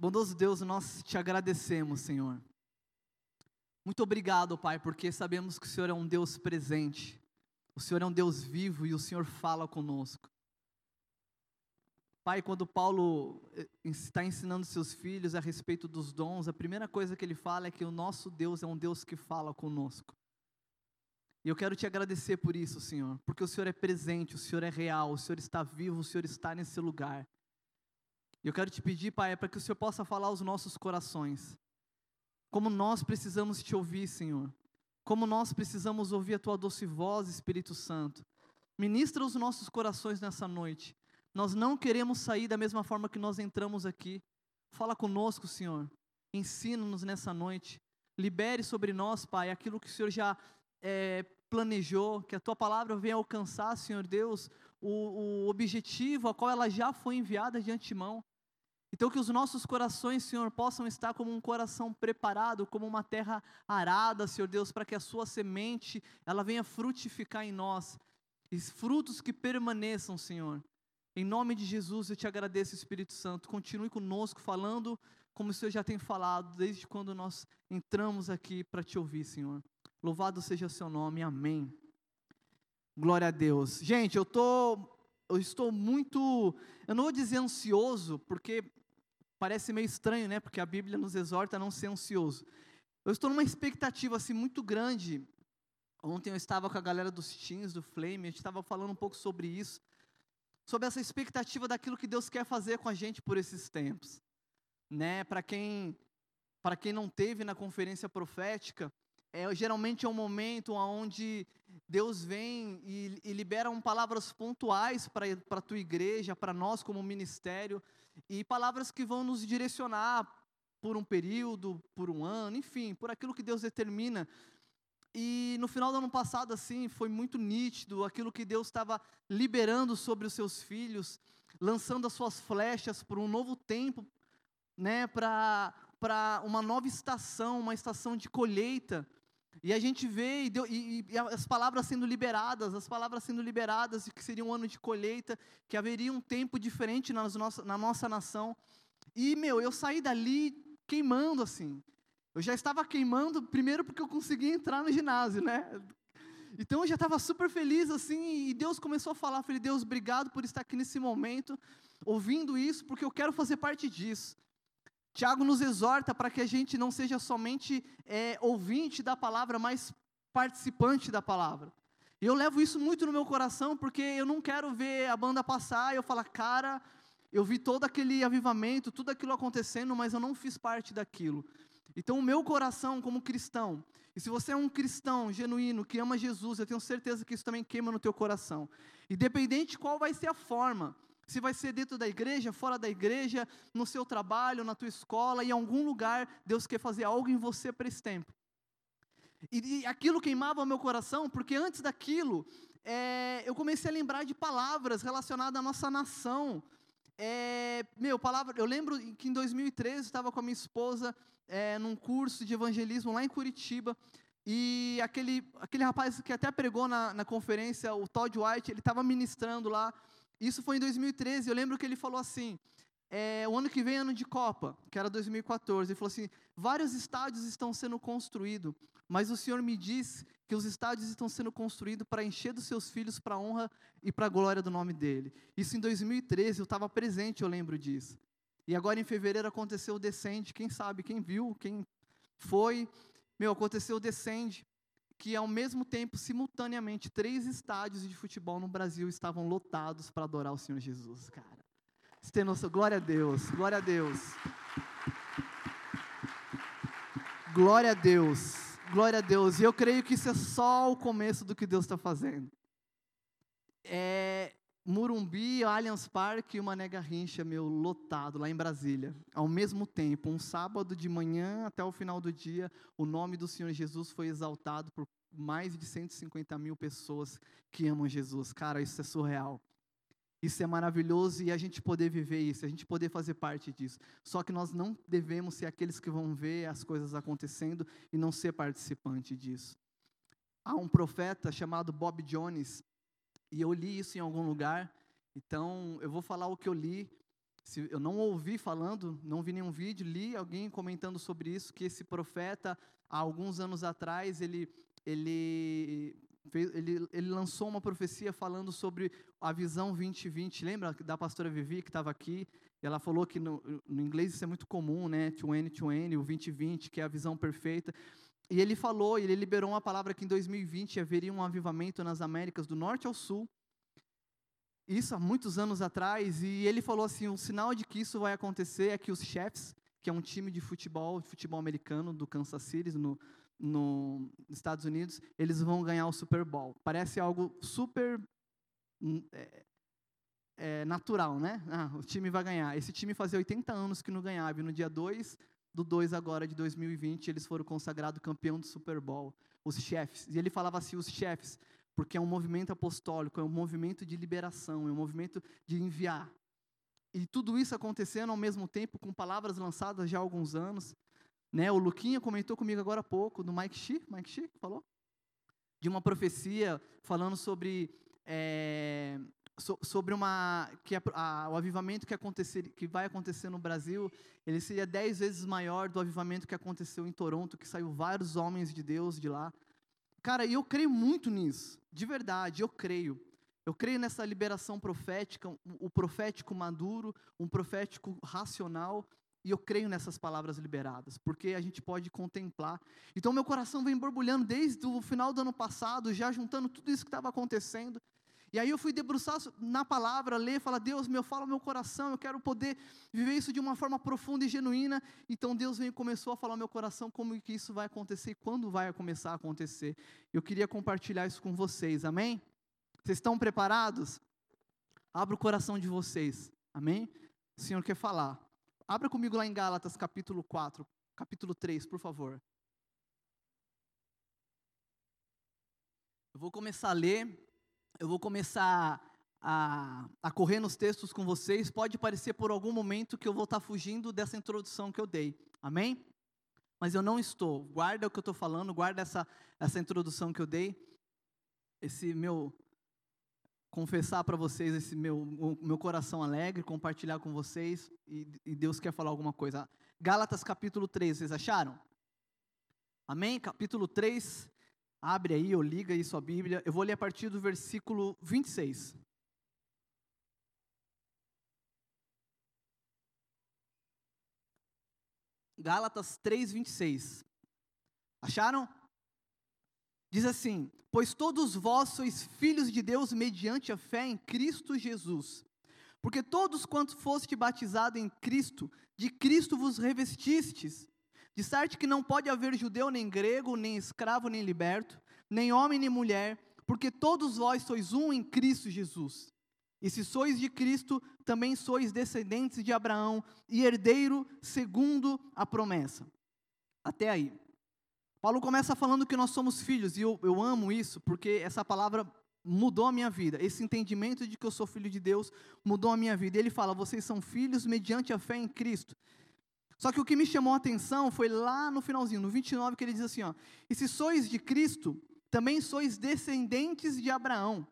Bondoso Deus, nós te agradecemos, Senhor. Muito obrigado, Pai, porque sabemos que o Senhor é um Deus presente, o Senhor é um Deus vivo e o Senhor fala conosco. Pai, quando Paulo eh, está ensinando seus filhos a respeito dos dons, a primeira coisa que ele fala é que o nosso Deus é um Deus que fala conosco. E eu quero te agradecer por isso, Senhor, porque o Senhor é presente, o Senhor é real, o Senhor está vivo, o Senhor está nesse lugar. Eu quero te pedir, Pai, para que o Senhor possa falar aos nossos corações. Como nós precisamos te ouvir, Senhor. Como nós precisamos ouvir a tua doce voz, Espírito Santo. Ministra os nossos corações nessa noite. Nós não queremos sair da mesma forma que nós entramos aqui. Fala conosco, Senhor. Ensina-nos nessa noite. Libere sobre nós, Pai, aquilo que o Senhor já é, planejou. Que a tua palavra venha alcançar, Senhor Deus, o, o objetivo a qual ela já foi enviada de antemão. Então, que os nossos corações, Senhor, possam estar como um coração preparado, como uma terra arada, Senhor Deus, para que a Sua semente, ela venha frutificar em nós, e frutos que permaneçam, Senhor. Em nome de Jesus, eu te agradeço, Espírito Santo. Continue conosco, falando como o Senhor já tem falado, desde quando nós entramos aqui para te ouvir, Senhor. Louvado seja o seu nome, amém. Glória a Deus. Gente, eu tô, eu estou muito, eu não vou dizer ansioso, porque parece meio estranho, né? Porque a Bíblia nos exorta a não ser ansioso. Eu estou numa expectativa assim muito grande. Ontem eu estava com a galera dos teens do Flame, a gente estava falando um pouco sobre isso, sobre essa expectativa daquilo que Deus quer fazer com a gente por esses tempos, né? Para quem para quem não teve na conferência profética, é, geralmente é um momento onde Deus vem e, e libera palavras pontuais para a tua igreja, para nós como ministério, e palavras que vão nos direcionar por um período, por um ano, enfim, por aquilo que Deus determina. E no final do ano passado, assim, foi muito nítido aquilo que Deus estava liberando sobre os seus filhos, lançando as suas flechas para um novo tempo, né, para uma nova estação, uma estação de colheita. E a gente vê e, deu, e, e, as palavras sendo liberadas, as palavras sendo liberadas que seria um ano de colheita, que haveria um tempo diferente nas nossa, na nossa nação. E, meu, eu saí dali queimando assim. Eu já estava queimando, primeiro porque eu consegui entrar no ginásio, né? Então eu já estava super feliz assim, e Deus começou a falar, falei, Deus, obrigado por estar aqui nesse momento, ouvindo isso, porque eu quero fazer parte disso. Tiago nos exorta para que a gente não seja somente é, ouvinte da palavra, mas participante da palavra. E eu levo isso muito no meu coração, porque eu não quero ver a banda passar e eu falar, cara, eu vi todo aquele avivamento, tudo aquilo acontecendo, mas eu não fiz parte daquilo. Então, o meu coração como cristão, e se você é um cristão genuíno que ama Jesus, eu tenho certeza que isso também queima no teu coração. Independente de qual vai ser a forma, se vai ser dentro da igreja, fora da igreja, no seu trabalho, na tua escola, em algum lugar, Deus quer fazer algo em você para esse tempo. E, e aquilo queimava o meu coração, porque antes daquilo, é, eu comecei a lembrar de palavras relacionadas à nossa nação. É, meu, palavra, eu lembro que em 2013 eu estava com a minha esposa é, num curso de evangelismo lá em Curitiba. E aquele, aquele rapaz que até pregou na, na conferência, o Todd White, ele estava ministrando lá. Isso foi em 2013. Eu lembro que ele falou assim: é, o ano que vem é ano de Copa, que era 2014. Ele falou assim: vários estádios estão sendo construídos, mas o Senhor me diz que os estádios estão sendo construídos para encher dos seus filhos para a honra e para a glória do nome dele. Isso em 2013, eu estava presente, eu lembro disso. E agora em fevereiro aconteceu o Descende, quem sabe, quem viu, quem foi, meu, aconteceu o Descende que ao mesmo tempo, simultaneamente, três estádios de futebol no Brasil estavam lotados para adorar o Senhor Jesus, cara. Você tem noção? Glória a Deus, glória a Deus. Glória a Deus, glória a Deus. E eu creio que isso é só o começo do que Deus está fazendo. É, Murumbi, Allianz Parque e uma nega rincha, meu, lotado lá em Brasília. Ao mesmo tempo, um sábado de manhã até o final do dia, o nome do Senhor Jesus foi exaltado por mais de 150 mil pessoas que amam Jesus. Cara, isso é surreal. Isso é maravilhoso e a gente poder viver isso, a gente poder fazer parte disso. Só que nós não devemos ser aqueles que vão ver as coisas acontecendo e não ser participante disso. Há um profeta chamado Bob Jones, e eu li isso em algum lugar, então eu vou falar o que eu li. Se eu não ouvi falando, não vi nenhum vídeo, li alguém comentando sobre isso, que esse profeta, há alguns anos atrás, ele, ele, fez, ele, ele lançou uma profecia falando sobre a visão 2020. Lembra da pastora Vivi, que estava aqui? Ela falou que no, no, inglês isso é muito comum, né? 2020, o 2020, que é a visão perfeita. E ele falou, ele liberou uma palavra que em 2020 haveria um avivamento nas Américas, do norte ao sul, isso há muitos anos atrás, e ele falou assim: o sinal de que isso vai acontecer é que os Chiefs, que é um time de futebol, de futebol americano do Kansas City, no, no, nos Estados Unidos, eles vão ganhar o Super Bowl. Parece algo super hum, é, é, natural, né? Ah, o time vai ganhar. Esse time fazia 80 anos que não ganhava, e no dia 2 do 2 agora de 2020, eles foram consagrados campeão do Super Bowl, os chefes. E ele falava assim: os chefes, porque é um movimento apostólico, é um movimento de liberação, é um movimento de enviar. E tudo isso acontecendo ao mesmo tempo, com palavras lançadas já há alguns anos. Né? O Luquinha comentou comigo agora há pouco, do Mike Shi, Mike Shi falou? De uma profecia falando sobre, é, so, sobre uma, que a, a, o avivamento que, acontecer, que vai acontecer no Brasil, ele seria dez vezes maior do avivamento que aconteceu em Toronto, que saiu vários homens de Deus de lá. Cara, e eu creio muito nisso, de verdade, eu creio. Eu creio nessa liberação profética, o profético maduro, um profético racional, e eu creio nessas palavras liberadas, porque a gente pode contemplar. Então, meu coração vem borbulhando desde o final do ano passado, já juntando tudo isso que estava acontecendo. E aí eu fui debruçar na palavra, ler, falar, Deus, meu, fala meu coração, eu quero poder viver isso de uma forma profunda e genuína. Então Deus veio começou a falar meu coração como que isso vai acontecer e quando vai começar a acontecer. Eu queria compartilhar isso com vocês, amém? Vocês estão preparados? Abra o coração de vocês, amém? O Senhor quer falar. Abra comigo lá em Gálatas capítulo 4, capítulo 3, por favor. Eu vou começar a ler eu vou começar a, a, correr nos textos com vocês. Pode parecer por algum momento que eu vou estar fugindo dessa introdução que eu dei. Amém? Mas eu não estou. Guarda o que eu estou falando, guarda essa, essa introdução que eu dei. Esse meu. Confessar para vocês esse meu, meu coração alegre, compartilhar com vocês. E, e Deus quer falar alguma coisa. Gálatas capítulo 3, vocês acharam? Amém? Capítulo 3, Abre aí ou liga aí sua Bíblia. Eu vou ler a partir do versículo 26. Gálatas 3, 26. Acharam? Diz assim: Pois todos vós sois filhos de Deus mediante a fé em Cristo Jesus. Porque todos quantos foste batizados em Cristo, de Cristo vos revestistes. De que não pode haver judeu nem grego, nem escravo nem liberto, nem homem nem mulher, porque todos vós sois um em Cristo Jesus. E se sois de Cristo, também sois descendentes de Abraão e herdeiro segundo a promessa. Até aí. Paulo começa falando que nós somos filhos, e eu, eu amo isso, porque essa palavra mudou a minha vida. Esse entendimento de que eu sou filho de Deus mudou a minha vida. Ele fala: vocês são filhos mediante a fé em Cristo. Só que o que me chamou a atenção foi lá no finalzinho, no 29, que ele diz assim: ó, E se sois de Cristo, também sois descendentes de Abraão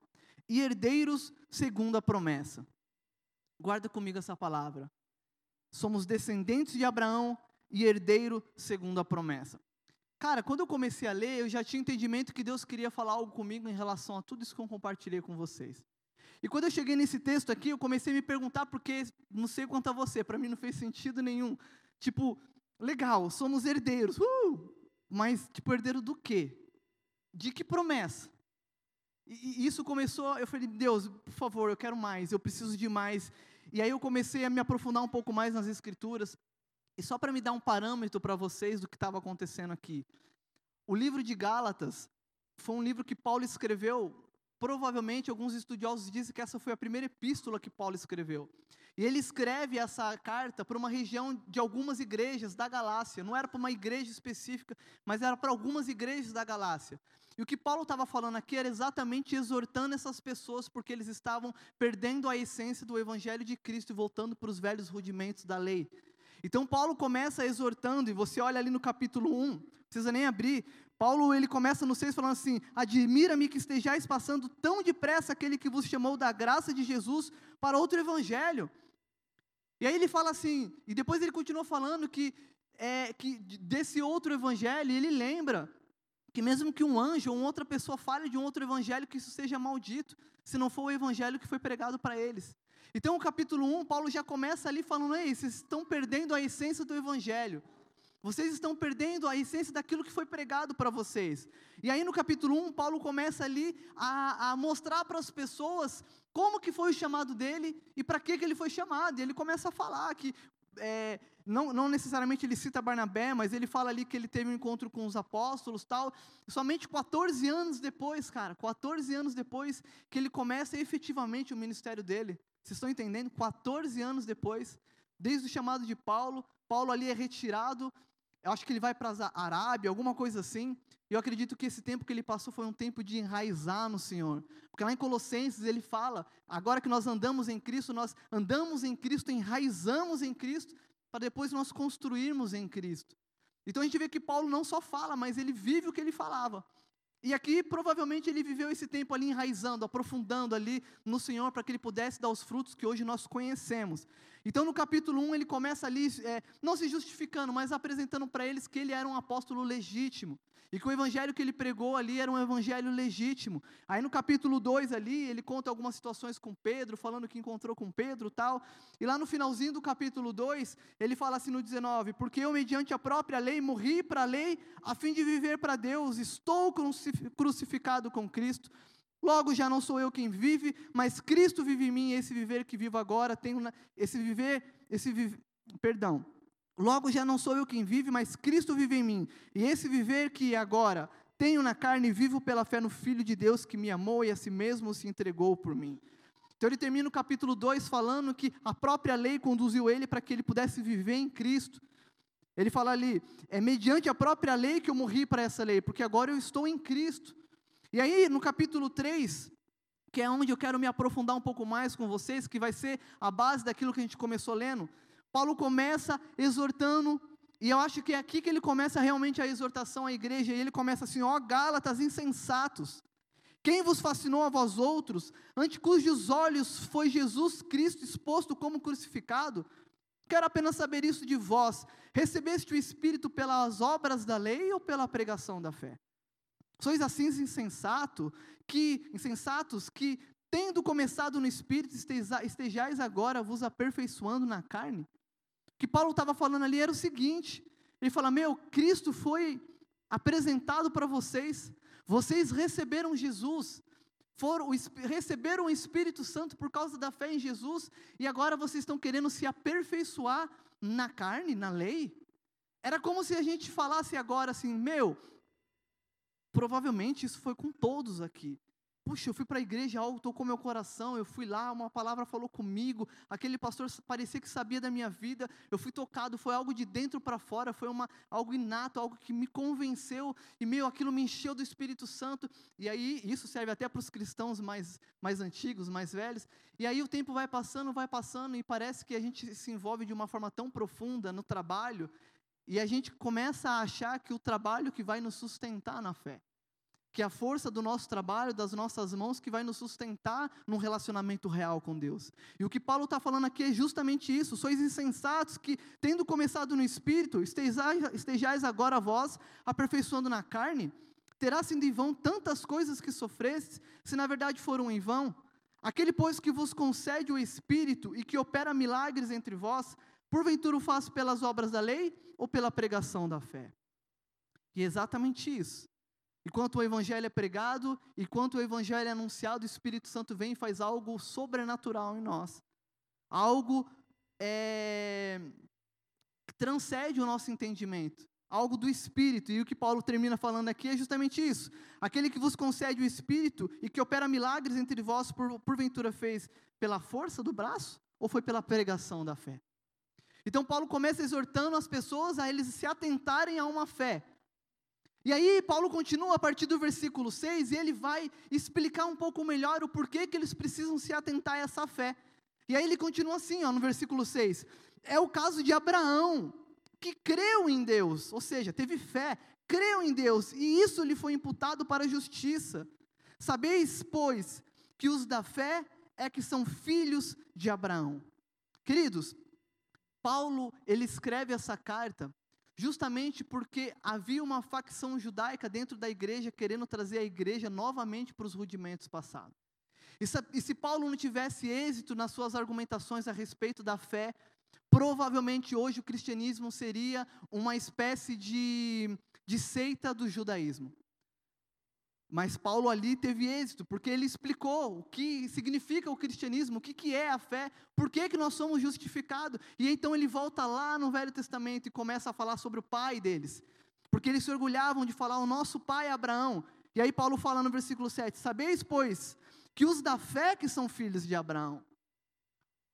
e herdeiros segundo a promessa. Guarda comigo essa palavra. Somos descendentes de Abraão e herdeiro segundo a promessa. Cara, quando eu comecei a ler, eu já tinha entendimento que Deus queria falar algo comigo em relação a tudo isso que eu compartilhei com vocês. E quando eu cheguei nesse texto aqui, eu comecei a me perguntar, porque não sei quanto a você, para mim não fez sentido nenhum. Tipo, legal, somos herdeiros. Uh! Mas, tipo, herdeiro do quê? De que promessa? E, e isso começou, eu falei, Deus, por favor, eu quero mais, eu preciso de mais. E aí eu comecei a me aprofundar um pouco mais nas escrituras. E só para me dar um parâmetro para vocês do que estava acontecendo aqui. O livro de Gálatas foi um livro que Paulo escreveu Provavelmente, alguns estudiosos dizem que essa foi a primeira epístola que Paulo escreveu. E ele escreve essa carta para uma região de algumas igrejas da Galácia. Não era para uma igreja específica, mas era para algumas igrejas da Galácia. E o que Paulo estava falando aqui era exatamente exortando essas pessoas, porque eles estavam perdendo a essência do evangelho de Cristo e voltando para os velhos rudimentos da lei. Então Paulo começa exortando, e você olha ali no capítulo 1, não precisa nem abrir, Paulo ele começa no 6 falando assim: Admira-me que estejais passando tão depressa aquele que vos chamou da graça de Jesus para outro evangelho. E aí ele fala assim, e depois ele continua falando que, é, que desse outro evangelho, ele lembra que mesmo que um anjo ou outra pessoa fale de um outro evangelho, que isso seja maldito, se não for o evangelho que foi pregado para eles. Então, o capítulo 1, Paulo já começa ali falando: Ei, vocês estão perdendo a essência do evangelho. Vocês estão perdendo a essência daquilo que foi pregado para vocês. E aí no capítulo 1, Paulo começa ali a, a mostrar para as pessoas como que foi o chamado dele e para que, que ele foi chamado. E ele começa a falar que, é, não, não necessariamente ele cita Barnabé, mas ele fala ali que ele teve um encontro com os apóstolos tal. Somente 14 anos depois, cara, 14 anos depois que ele começa efetivamente o ministério dele. Vocês estão entendendo? 14 anos depois, desde o chamado de Paulo, Paulo ali é retirado, eu acho que ele vai para a Arábia, alguma coisa assim. E eu acredito que esse tempo que ele passou foi um tempo de enraizar no Senhor. Porque lá em Colossenses ele fala: agora que nós andamos em Cristo, nós andamos em Cristo, enraizamos em Cristo, para depois nós construirmos em Cristo. Então a gente vê que Paulo não só fala, mas ele vive o que ele falava. E aqui provavelmente ele viveu esse tempo ali enraizando, aprofundando ali no Senhor para que ele pudesse dar os frutos que hoje nós conhecemos. Então no capítulo 1 ele começa ali, é, não se justificando, mas apresentando para eles que ele era um apóstolo legítimo. E que o evangelho que ele pregou ali era um evangelho legítimo. Aí no capítulo 2 ali, ele conta algumas situações com Pedro, falando que encontrou com Pedro tal. E lá no finalzinho do capítulo 2, ele fala assim no 19: Porque eu, mediante a própria lei, morri para a lei, a fim de viver para Deus, estou crucificado com Cristo. Logo já não sou eu quem vive, mas Cristo vive em mim, e esse viver que vivo agora, tenho esse viver, esse viver, perdão, Logo já não sou eu quem vive, mas Cristo vive em mim. E esse viver que agora tenho na carne, vivo pela fé no Filho de Deus que me amou e a si mesmo se entregou por mim. Então ele termina o capítulo 2 falando que a própria lei conduziu ele para que ele pudesse viver em Cristo. Ele fala ali, é mediante a própria lei que eu morri para essa lei, porque agora eu estou em Cristo. E aí, no capítulo 3, que é onde eu quero me aprofundar um pouco mais com vocês, que vai ser a base daquilo que a gente começou lendo, Paulo começa exortando, e eu acho que é aqui que ele começa realmente a exortação à igreja, e ele começa assim: ó Gálatas insensatos, quem vos fascinou a vós outros, ante cujos olhos foi Jesus Cristo exposto como crucificado? Quero apenas saber isso de vós: recebeste o Espírito pelas obras da lei ou pela pregação da fé? Sois assim insensato, que, insensatos que, tendo começado no Espírito, estejais agora vos aperfeiçoando na carne? que Paulo estava falando ali era o seguinte: ele fala, meu, Cristo foi apresentado para vocês, vocês receberam Jesus, foram, receberam o Espírito Santo por causa da fé em Jesus, e agora vocês estão querendo se aperfeiçoar na carne, na lei. Era como se a gente falasse agora assim, meu, provavelmente isso foi com todos aqui. Puxa, eu fui para a igreja, algo tocou meu coração, eu fui lá, uma palavra falou comigo, aquele pastor parecia que sabia da minha vida, eu fui tocado, foi algo de dentro para fora, foi uma, algo inato, algo que me convenceu, e meio aquilo me encheu do Espírito Santo, e aí isso serve até para os cristãos mais, mais antigos, mais velhos, e aí o tempo vai passando, vai passando, e parece que a gente se envolve de uma forma tão profunda no trabalho, e a gente começa a achar que o trabalho que vai nos sustentar na fé que a força do nosso trabalho, das nossas mãos, que vai nos sustentar num relacionamento real com Deus. E o que Paulo está falando aqui é justamente isso: sois insensatos que, tendo começado no espírito, estejais, estejais agora vós aperfeiçoando na carne, terá sido em vão tantas coisas que sofrestes, se na verdade foram em vão. Aquele, pois, que vos concede o Espírito e que opera milagres entre vós, porventura o faz pelas obras da lei ou pela pregação da fé? E é exatamente isso. Enquanto o Evangelho é pregado, enquanto o Evangelho é anunciado, o Espírito Santo vem e faz algo sobrenatural em nós. Algo é, que transcende o nosso entendimento. Algo do Espírito. E o que Paulo termina falando aqui é justamente isso. Aquele que vos concede o Espírito e que opera milagres entre vós, por, porventura fez pela força do braço ou foi pela pregação da fé? Então Paulo começa exortando as pessoas a eles se atentarem a uma fé e aí Paulo continua a partir do versículo 6 e ele vai explicar um pouco melhor o porquê que eles precisam se atentar a essa fé. E aí ele continua assim, ó, no versículo 6. É o caso de Abraão, que creu em Deus, ou seja, teve fé, creu em Deus, e isso lhe foi imputado para justiça. Sabeis, pois, que os da fé é que são filhos de Abraão. Queridos, Paulo, ele escreve essa carta justamente porque havia uma facção judaica dentro da igreja querendo trazer a igreja novamente para os rudimentos passados. E se, Paulo não tivesse êxito nas suas argumentações a respeito da fé, provavelmente hoje o cristianismo seria uma espécie de, de seita do judaísmo. Mas Paulo ali teve êxito, porque ele explicou o que significa o cristianismo, o que, que é a fé, por que, que nós somos justificados. E então ele volta lá no Velho Testamento e começa a falar sobre o pai deles. Porque eles se orgulhavam de falar o nosso pai é Abraão. E aí Paulo fala no versículo 7: Sabeis, pois, que os da fé que são filhos de Abraão.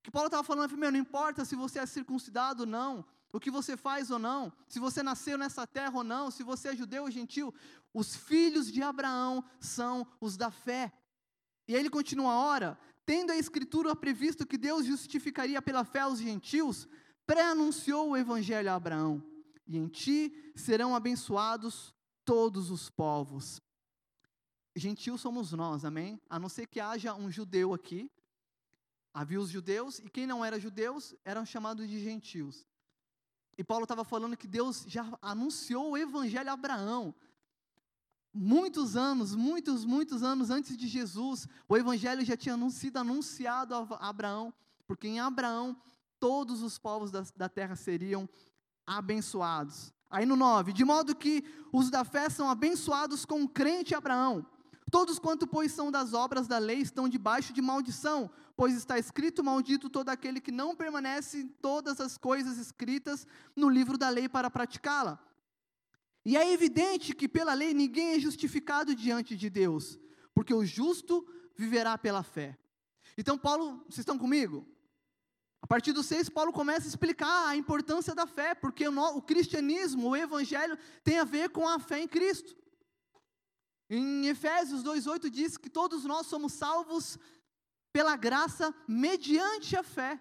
O que Paulo estava falando, meu, não importa se você é circuncidado ou não, o que você faz ou não, se você nasceu nessa terra ou não, se você é judeu ou gentil, os filhos de Abraão são os da fé. E ele continua, ora, tendo a escritura previsto que Deus justificaria pela fé os gentios, pré-anunciou o evangelho a Abraão, e em ti serão abençoados todos os povos. Gentios somos nós, amém? A não ser que haja um judeu aqui, havia os judeus, e quem não era judeus eram chamados de gentios. E Paulo estava falando que Deus já anunciou o evangelho a Abraão. Muitos anos, muitos, muitos anos antes de Jesus, o evangelho já tinha sido anunciado a Abraão, porque em Abraão todos os povos da, da terra seriam abençoados. Aí no 9, de modo que os da fé são abençoados com o crente Abraão. Todos quanto, pois, são das obras da lei estão debaixo de maldição, pois está escrito: Maldito todo aquele que não permanece em todas as coisas escritas no livro da lei para praticá-la. E é evidente que pela lei ninguém é justificado diante de Deus, porque o justo viverá pela fé. Então, Paulo, vocês estão comigo? A partir do 6, Paulo começa a explicar a importância da fé, porque o, o cristianismo, o evangelho, tem a ver com a fé em Cristo. Em Efésios 2,8 diz que todos nós somos salvos pela graça mediante a fé.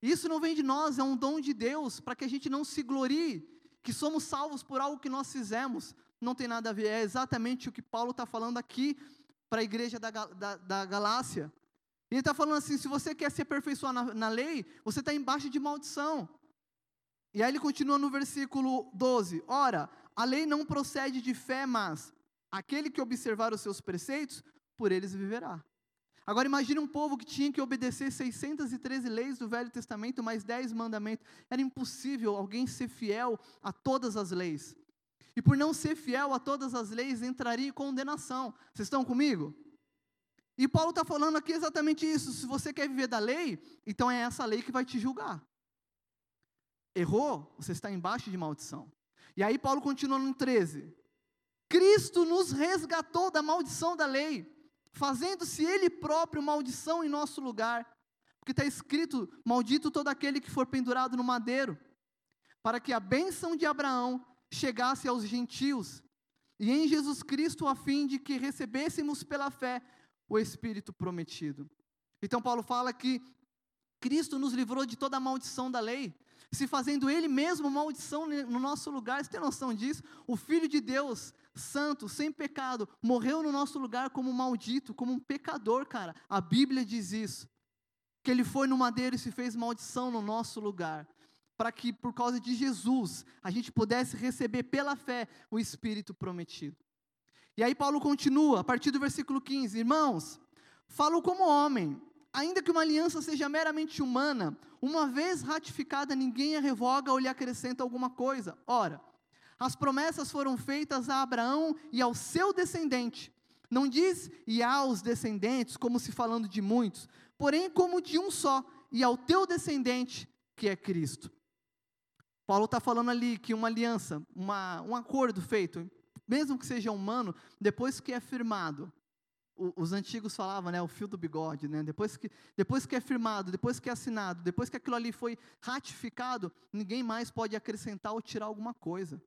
Isso não vem de nós, é um dom de Deus, para que a gente não se glorie, que somos salvos por algo que nós fizemos. Não tem nada a ver, é exatamente o que Paulo está falando aqui para a igreja da, da, da Galácia. Ele está falando assim: se você quer se aperfeiçoar na, na lei, você está embaixo de maldição. E aí ele continua no versículo 12: Ora, a lei não procede de fé, mas aquele que observar os seus preceitos, por eles viverá. Agora imagine um povo que tinha que obedecer 613 leis do Velho Testamento, mais 10 mandamentos. Era impossível alguém ser fiel a todas as leis. E por não ser fiel a todas as leis, entraria em condenação. Vocês estão comigo? E Paulo está falando aqui exatamente isso. Se você quer viver da lei, então é essa lei que vai te julgar. Errou, você está embaixo de maldição. E aí Paulo continua no 13. Cristo nos resgatou da maldição da lei fazendo-se ele próprio maldição em nosso lugar. Porque está escrito: Maldito todo aquele que for pendurado no madeiro, para que a bênção de Abraão chegasse aos gentios, e em Jesus Cristo, a fim de que recebêssemos pela fé o Espírito prometido. Então, Paulo fala que Cristo nos livrou de toda a maldição da lei, se fazendo Ele mesmo maldição no nosso lugar. Você tem noção disso? O Filho de Deus santo, sem pecado, morreu no nosso lugar como maldito, como um pecador, cara. A Bíblia diz isso. Que ele foi no madeiro e se fez maldição no nosso lugar. Para que, por causa de Jesus, a gente pudesse receber pela fé o Espírito prometido. E aí, Paulo continua, a partir do versículo 15: Irmãos, falo como homem, ainda que uma aliança seja meramente humana, uma vez ratificada, ninguém a revoga ou lhe acrescenta alguma coisa. Ora, as promessas foram feitas a Abraão e ao seu descendente. Não diz e aos descendentes, como se falando de muitos, porém como de um só, e ao teu descendente, que é Cristo. Paulo está falando ali que uma aliança, uma, um acordo feito, mesmo que seja humano, depois que é firmado, os antigos falavam, né, o fio do bigode, né, depois, que, depois que é firmado, depois que é assinado, depois que aquilo ali foi ratificado, ninguém mais pode acrescentar ou tirar alguma coisa.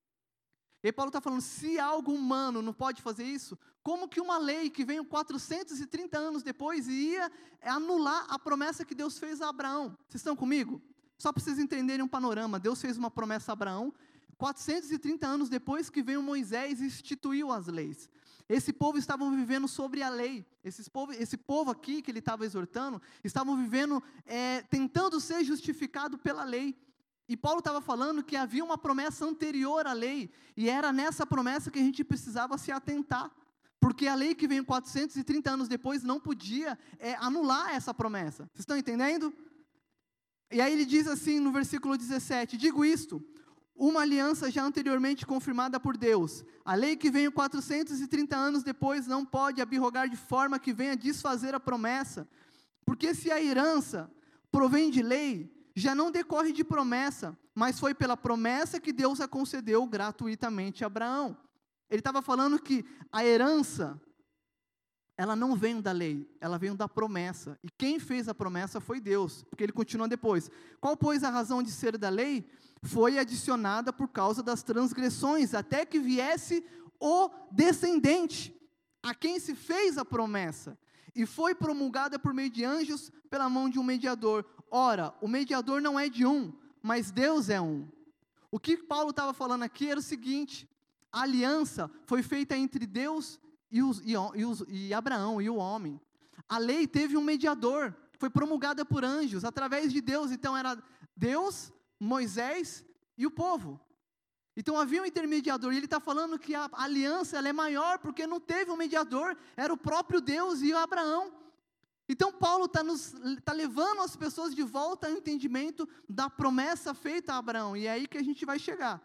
E Paulo está falando, se algo humano não pode fazer isso, como que uma lei que veio 430 anos depois ia anular a promessa que Deus fez a Abraão? Vocês estão comigo? Só para vocês entenderem um panorama, Deus fez uma promessa a Abraão, 430 anos depois que veio Moisés e instituiu as leis. Esse povo estava vivendo sobre a lei. Esse povo, esse povo aqui que ele estava exortando, estavam vivendo, é, tentando ser justificado pela lei. E Paulo estava falando que havia uma promessa anterior à lei, e era nessa promessa que a gente precisava se atentar. Porque a lei que veio 430 anos depois não podia é, anular essa promessa. Vocês estão entendendo? E aí ele diz assim no versículo 17: Digo isto, uma aliança já anteriormente confirmada por Deus. A lei que veio 430 anos depois não pode abrogar de forma que venha desfazer a promessa. Porque se a herança provém de lei, já não decorre de promessa, mas foi pela promessa que Deus a concedeu gratuitamente a Abraão. Ele estava falando que a herança, ela não vem da lei, ela vem da promessa. E quem fez a promessa foi Deus, porque ele continua depois. Qual, pois, a razão de ser da lei? Foi adicionada por causa das transgressões, até que viesse o descendente, a quem se fez a promessa, e foi promulgada por meio de anjos pela mão de um mediador. Ora, o mediador não é de um, mas Deus é um. O que Paulo estava falando aqui era o seguinte: a aliança foi feita entre Deus e, os, e, os, e Abraão e o homem. A lei teve um mediador, foi promulgada por anjos, através de Deus. Então era Deus, Moisés e o povo. Então havia um intermediador, e ele está falando que a aliança é maior porque não teve um mediador, era o próprio Deus e Abraão. Então Paulo está tá levando as pessoas de volta ao entendimento da promessa feita a Abraão, e é aí que a gente vai chegar.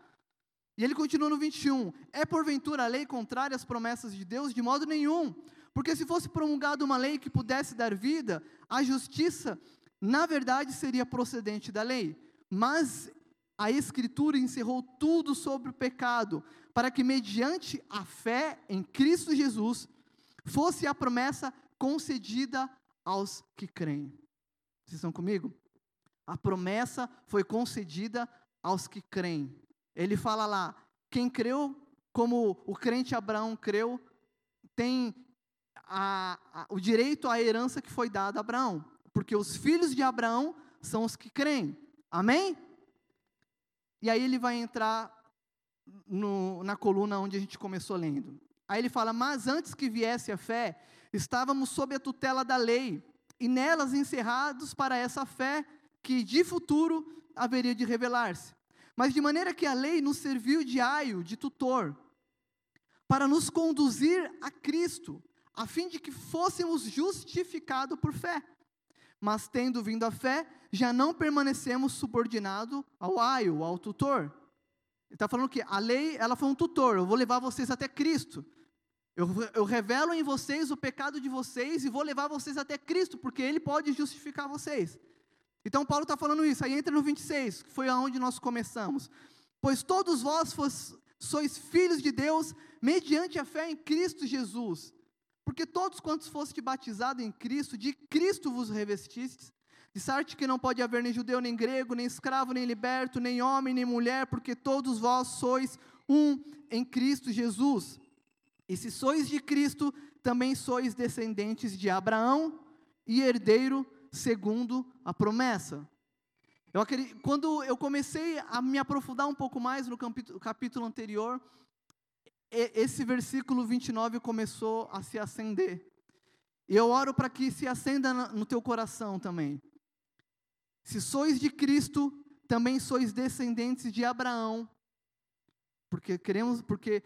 E ele continua no 21: É porventura a lei contrária às promessas de Deus? De modo nenhum. Porque se fosse promulgada uma lei que pudesse dar vida, a justiça, na verdade, seria procedente da lei. Mas a Escritura encerrou tudo sobre o pecado, para que, mediante a fé em Cristo Jesus, fosse a promessa concedida aos que creem. Vocês estão comigo? A promessa foi concedida aos que creem. Ele fala lá: quem creu, como o crente Abraão creu, tem a, a, o direito à herança que foi dada a Abraão, porque os filhos de Abraão são os que creem. Amém? E aí ele vai entrar no, na coluna onde a gente começou lendo. Aí ele fala: Mas antes que viesse a fé, estávamos sob a tutela da lei, e nelas encerrados para essa fé que de futuro haveria de revelar-se. Mas de maneira que a lei nos serviu de aio, de tutor, para nos conduzir a Cristo, a fim de que fôssemos justificados por fé. Mas tendo vindo a fé, já não permanecemos subordinados ao aio, ao tutor. Ele está falando que a lei, ela foi um tutor, eu vou levar vocês até Cristo. Eu, eu revelo em vocês o pecado de vocês e vou levar vocês até Cristo, porque Ele pode justificar vocês. Então Paulo está falando isso, aí entra no 26, que foi aonde nós começamos. Pois todos vós fos, sois filhos de Deus, mediante a fé em Cristo Jesus. Porque todos quantos foste batizados em Cristo, de Cristo vos revestistes. De sorte que não pode haver nem judeu, nem grego, nem escravo, nem liberto, nem homem, nem mulher, porque todos vós sois um em Cristo Jesus. E se sois de Cristo, também sois descendentes de Abraão e herdeiro segundo a promessa. Eu, quando eu comecei a me aprofundar um pouco mais no capítulo, capítulo anterior, esse versículo 29 começou a se acender. E eu oro para que se acenda no teu coração também. Se sois de Cristo, também sois descendentes de Abraão, porque queremos, porque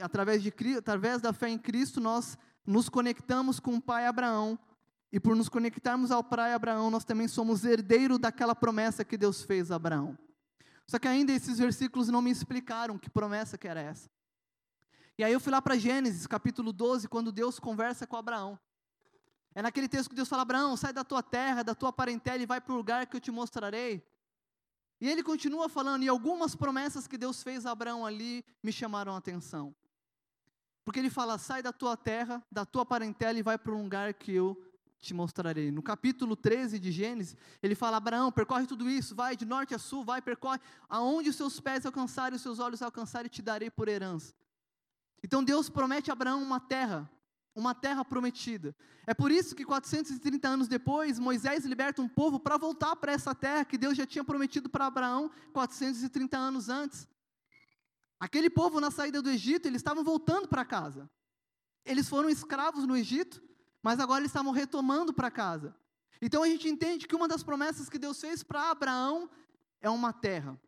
através de através da fé em Cristo nós nos conectamos com o pai Abraão, e por nos conectarmos ao pai Abraão, nós também somos herdeiro daquela promessa que Deus fez a Abraão. Só que ainda esses versículos não me explicaram que promessa que era essa. E aí eu fui lá para Gênesis, capítulo 12, quando Deus conversa com Abraão. É naquele texto que Deus fala: Abraão, sai da tua terra, da tua parentela e vai para o lugar que eu te mostrarei. E ele continua falando, e algumas promessas que Deus fez a Abraão ali me chamaram a atenção. Porque ele fala: sai da tua terra, da tua parentela e vai para um lugar que eu te mostrarei. No capítulo 13 de Gênesis, ele fala: Abraão, percorre tudo isso, vai de norte a sul, vai, percorre, aonde os seus pés alcançarem, os seus olhos alcançarem, te darei por herança. Então Deus promete a Abraão uma terra, uma terra prometida. É por isso que 430 anos depois, Moisés liberta um povo para voltar para essa terra que Deus já tinha prometido para Abraão 430 anos antes. Aquele povo na saída do Egito, eles estavam voltando para casa. eles foram escravos no Egito, mas agora eles estavam retomando para casa. Então a gente entende que uma das promessas que Deus fez para Abraão é uma terra.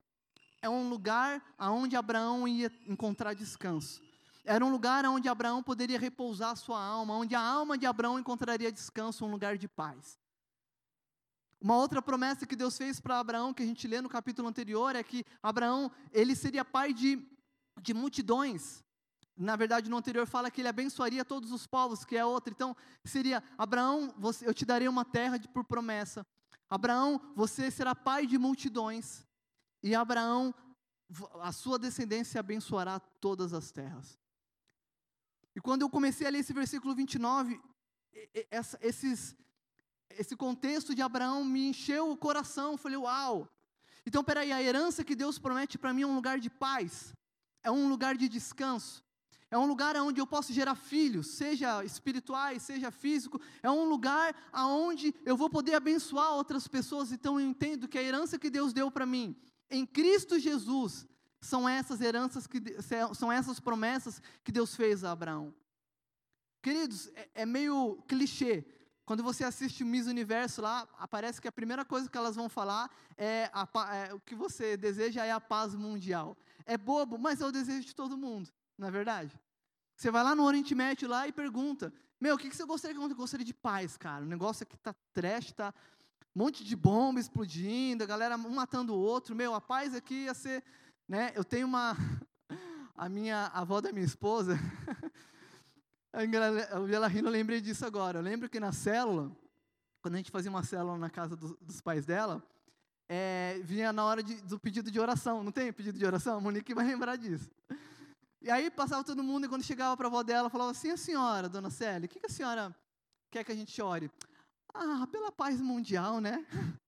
É um lugar aonde Abraão ia encontrar descanso. Era um lugar onde Abraão poderia repousar sua alma, onde a alma de Abraão encontraria descanso, um lugar de paz. Uma outra promessa que Deus fez para Abraão, que a gente lê no capítulo anterior, é que Abraão, ele seria pai de, de multidões. Na verdade, no anterior fala que ele abençoaria todos os povos, que é outra. Então, seria, Abraão, você, eu te darei uma terra de, por promessa. Abraão, você será pai de multidões. E Abraão, a sua descendência abençoará todas as terras. E quando eu comecei a ler esse versículo 29, essa, esses, esse contexto de Abraão me encheu o coração. Eu falei, uau! Então, peraí, a herança que Deus promete para mim é um lugar de paz, é um lugar de descanso, é um lugar onde eu posso gerar filhos, seja espirituais, seja físico, é um lugar onde eu vou poder abençoar outras pessoas. Então, eu entendo que a herança que Deus deu para mim, em Cristo Jesus, são essas heranças, que, são essas promessas que Deus fez a Abraão. Queridos, é, é meio clichê. Quando você assiste Miss Universo lá, aparece que a primeira coisa que elas vão falar é, a, é, o que você deseja é a paz mundial. É bobo, mas é o desejo de todo mundo, não é verdade? Você vai lá no Oriente Médio lá e pergunta: Meu, o que, que você gostaria? Eu gostaria de paz, cara. O negócio aqui tá trash, tá um monte de bomba explodindo, a galera um matando o outro. Meu, a paz aqui ia ser né? Eu tenho uma. A minha a avó da minha esposa. eu vi ela rindo, eu lembrei disso agora. Eu lembro que na célula, quando a gente fazia uma célula na casa do, dos pais dela, é, vinha na hora de, do pedido de oração. Não tem pedido de oração? A Monique vai lembrar disso. E aí passava todo mundo, e quando chegava para a avó dela, falava assim: a senhora, dona Célia, o que, que a senhora quer que a gente ore? Ah, pela paz mundial, né?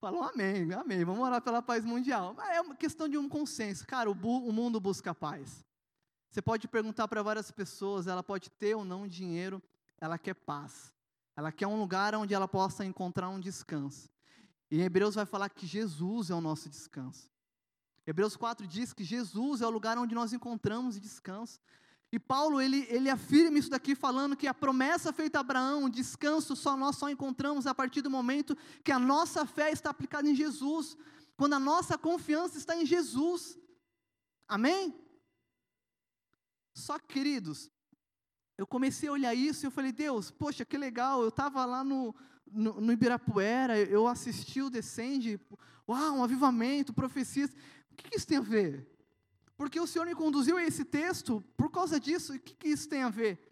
Falam amém, amém. Vamos orar pela paz mundial. É uma questão de um consenso. Cara, o, o mundo busca paz. Você pode perguntar para várias pessoas, ela pode ter ou não dinheiro, ela quer paz. Ela quer um lugar onde ela possa encontrar um descanso. E Hebreus vai falar que Jesus é o nosso descanso. Hebreus 4 diz que Jesus é o lugar onde nós encontramos descanso. E Paulo, ele, ele afirma isso daqui, falando que a promessa feita a Abraão, o descanso, só nós só encontramos a partir do momento que a nossa fé está aplicada em Jesus, quando a nossa confiança está em Jesus. Amém? Só que, queridos, eu comecei a olhar isso e eu falei, Deus, poxa, que legal, eu estava lá no, no, no, Ibirapuera, eu assisti o Descende, uau, um avivamento, profecias, que, que isso tem a ver? Porque o Senhor me conduziu a esse texto por causa disso. O que, que isso tem a ver?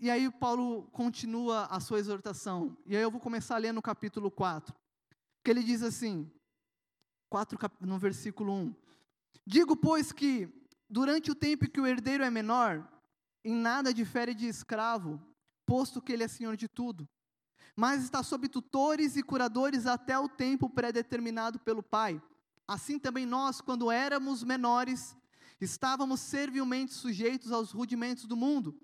E aí Paulo continua a sua exortação. E aí eu vou começar a ler no capítulo 4. Que ele diz assim, 4, no versículo 1. Digo, pois, que durante o tempo que o herdeiro é menor, em nada difere de escravo, posto que ele é senhor de tudo. Mas está sob tutores e curadores até o tempo pré-determinado pelo pai. Assim também nós, quando éramos menores, estávamos servilmente sujeitos aos rudimentos do mundo.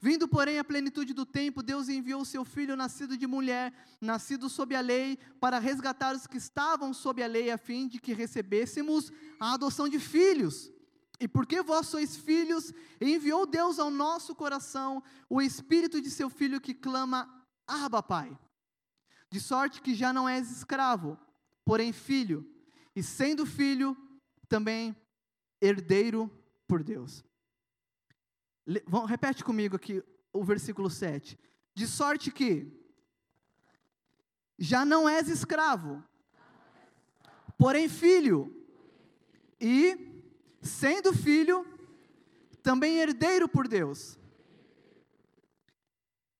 Vindo, porém, à plenitude do tempo, Deus enviou seu filho, nascido de mulher, nascido sob a lei, para resgatar os que estavam sob a lei, a fim de que recebêssemos a adoção de filhos. E porque vós sois filhos, enviou Deus ao nosso coração o espírito de seu filho que clama: Abba, Pai. De sorte que já não és escravo, porém filho e sendo filho, também herdeiro por Deus. Le, vão, repete comigo aqui o versículo 7. De sorte que já não és escravo, porém filho, e sendo filho, também herdeiro por Deus.